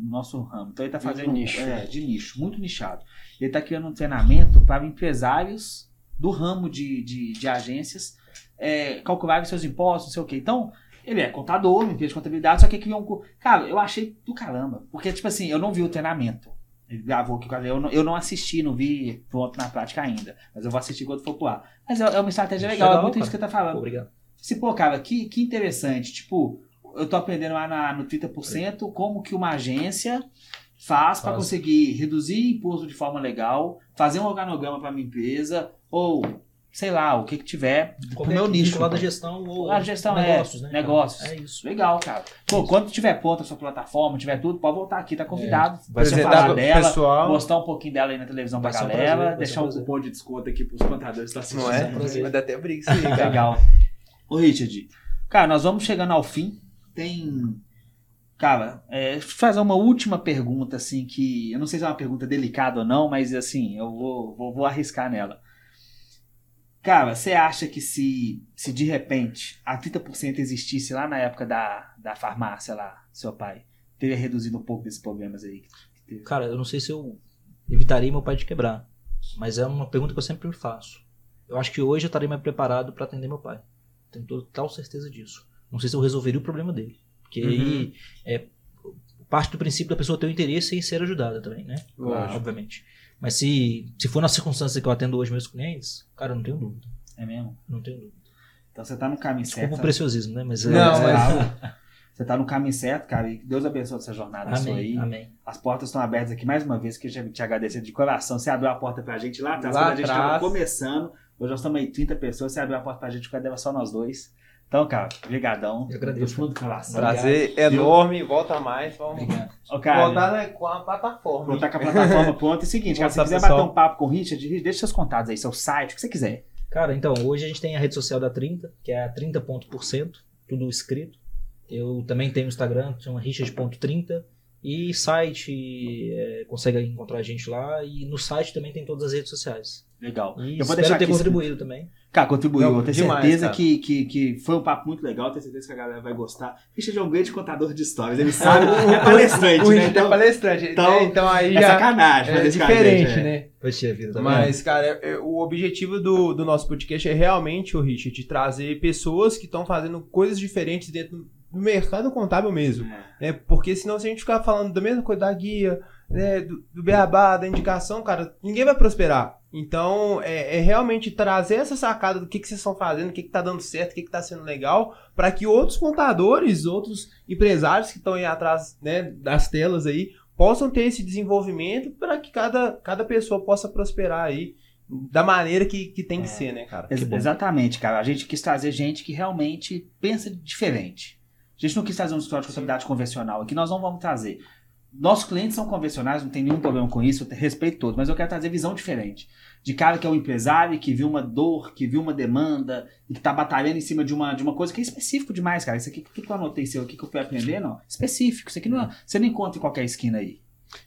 nosso ramo. Então ele está fazendo nicho. É, de nicho, muito nichado. Ele está criando um treinamento para empresários do ramo de, de, de agências é, calcularem seus impostos, não sei o quê. Então, ele é contador, empresa de contabilidade, só que criou um. Cara, eu achei do caramba. Porque, tipo assim, eu não vi o treinamento. Ele gravou aqui, eu não, eu não assisti, não vi pronto na prática ainda. Mas eu vou assistir quando for pro ar. Mas é, é uma estratégia legal, Legal, é muito isso que você tá falando. Obrigado. Se, pô, cara, que, que interessante. Tipo, eu tô aprendendo lá na, no 30% como que uma agência faz para conseguir reduzir imposto de forma legal, fazer um organograma para minha empresa, ou sei lá, o que que tiver pro Qualquer meu nicho. lá da gestão ou A gestão negócios, é, né? cara? negócios. É isso. Legal, cara. Pô, quando tiver pronta a sua plataforma, tiver tudo, pode voltar aqui, tá convidado. Vai Você apresentar falar dela, pessoal. mostrar um pouquinho dela aí na televisão pra Vai ser um galera, prazer, vai ser deixar um prazer. cupom de desconto aqui pros contadores que estão assistindo. Não é? prazer. Vai dar até briga isso aí, cara. Legal. Ô, Richard, cara, nós vamos chegando ao fim tem. Cara, é, fazer uma última pergunta, assim, que eu não sei se é uma pergunta delicada ou não, mas assim, eu vou, vou, vou arriscar nela. Cara, você acha que se, se de repente a 30% existisse lá na época da, da farmácia lá, seu pai, teria reduzido um pouco desses problemas aí? Cara, eu não sei se eu evitaria meu pai de quebrar. Mas é uma pergunta que eu sempre faço. Eu acho que hoje eu estaria mais preparado para atender meu pai. Tenho total certeza disso. Não sei se eu resolveria o problema dele. Porque aí é parte do princípio da pessoa ter o interesse em ser ajudada também, né? Lógico. Obviamente. Mas se, se for na circunstância que eu atendo hoje meus clientes, cara, eu não tenho dúvida. É mesmo? Não tenho dúvida. Então você tá no caminho Desculpa certo. o preciosismo, né? Mas é, Não, é- mas- *laughs* Você tá no caminho certo, cara, e Deus abençoe essa jornada sua aí. Amém, amém. As portas estão abertas aqui mais uma vez, que eu já te agradecer de coração. Você abriu a porta pra gente lá atrás, Lá quando a gente estava atrás. começando. Hoje nós estamos aí 30 pessoas, você abriu a porta pra gente quando era só nós dois. Então, cara, brigadão. Eu agradeço. Do fundo do coração. Prazer enorme, volta mais. Vamos Obrigado. Cara, voltar né, com a plataforma. voltar com a plataforma pronta. É o seguinte, *laughs* cara, se quiser pessoal. bater um papo com o Richard, deixa seus contatos aí, seu site, o que você quiser. Cara, então, hoje a gente tem a rede social da 30, que é a 30.%, tudo escrito. Eu também tenho o Instagram, chama richard.30. E site, é, consegue encontrar a gente lá. E no site também tem todas as redes sociais. Legal. E eu vou deixar ter aqui. contribuído também. Cara, contribuiu. Não, eu tenho demais, certeza cara. que, que, que foi um papo muito legal. Tenho certeza que a galera vai gostar. Richard é um grande contador de histórias. Ele *laughs* sabe, é palestrante, O né? Richard é Então, palestrante. então, né? então aí é já sacanagem. é diferente, é. né? Poxa vida, tá Mas, cara, é- é- o objetivo do, do nosso podcast é realmente, o Richard, de trazer pessoas que estão fazendo coisas diferentes dentro do mercado contábil mesmo. É. né? Porque senão, se a gente ficar falando da mesma coisa da guia, né, do, do beabá, da indicação, cara, ninguém vai prosperar. Então, é, é realmente trazer essa sacada do que, que vocês estão fazendo, o que, que tá dando certo, o que, que tá sendo legal, para que outros contadores, outros empresários que estão aí atrás né, das telas aí, possam ter esse desenvolvimento para que cada, cada pessoa possa prosperar aí da maneira que, que tem que É. ser, né, cara? Ex-. Exatamente, cara. A gente quis trazer gente que realmente pensa diferente. A gente não quis trazer um escritório de contabilidade convencional. Aqui nós não vamos trazer. Nossos clientes são convencionais, não tem nenhum problema com isso, respeito todos, mas eu quero trazer visão diferente. De cara que é um empresário, que viu uma dor, que viu uma demanda, e que tá batalhando em cima de uma, de uma coisa que é específico demais, cara. Isso aqui, que eu anotei seu aqui que eu fui aprendendo, ó, específico. Isso aqui não, é- você não encontra em qualquer esquina aí.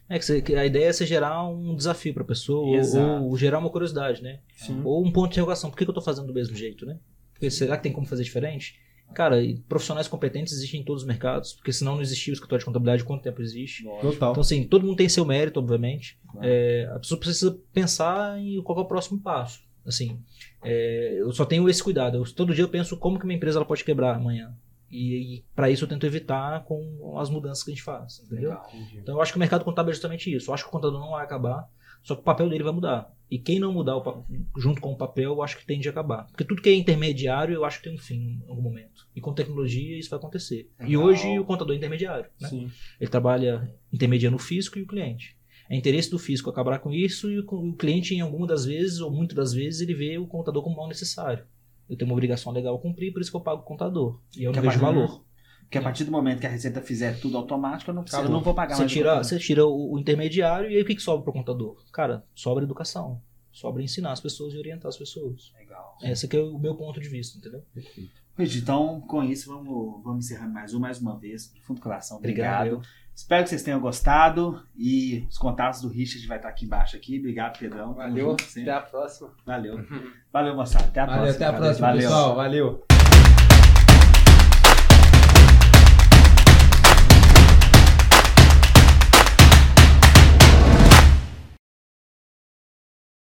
É que, a ideia é você gerar um desafio pra pessoa, ou- ou, gerar uma curiosidade, né? Sim. Ou um ponto de interrogação. Por que, que eu tô fazendo do mesmo jeito, né? Porque será que tem como fazer diferente? Cara, e profissionais competentes existem em todos os mercados, porque senão não existia o escritório de contabilidade, quanto tempo existe? Total. Então, assim, todo mundo tem seu mérito, obviamente. É, a pessoa precisa pensar em qual é o próximo passo. Assim, é, eu só tenho esse cuidado. Eu- todo dia eu penso como que minha empresa ela pode quebrar amanhã. E, para isso eu tento evitar com as mudanças que a gente faz, entendeu? Legal. Então eu acho que o mercado contábil é justamente isso. Eu acho que o contador não vai acabar, só que o papel dele vai mudar. E quem não mudar o junto com o papel, eu acho que tende a acabar. Porque tudo que é intermediário, eu acho que tem um fim em algum momento. E com tecnologia isso vai acontecer. E Legal. hoje o contador é intermediário. Né? Ele trabalha intermediando o fisco e o cliente. É interesse do fisco acabar com isso e o, o cliente, em alguma das vezes, ou muitas das vezes, ele vê o contador como mal necessário. Eu tenho uma obrigação legal a cumprir, por isso que eu pago o contador. E eu Que não é vejo bacana. valor. Porque a partir do momento que a Receita fizer tudo automático, eu não, preciso, eu não vou pagar Você mais. tira, você tira o, o intermediário e aí o que, que sobra para o contador? Cara, sobra educação. Sobra ensinar as pessoas e orientar as pessoas. Legal. Esse aqui é o meu ponto de vista, entendeu? Gente, então, com isso, vamos, vamos encerrando mais um, mais uma vez. Do fundo do coração, obrigado. Obrigado. Espero que vocês tenham gostado. E os contatos do Richard vai estar aqui embaixo aqui. Obrigado, Pedrão. Valeu. junto. Até a próxima. Valeu. *laughs* Valeu, moçada. Até a Valeu, próxima. até a próxima, Valeu. pessoal. Valeu.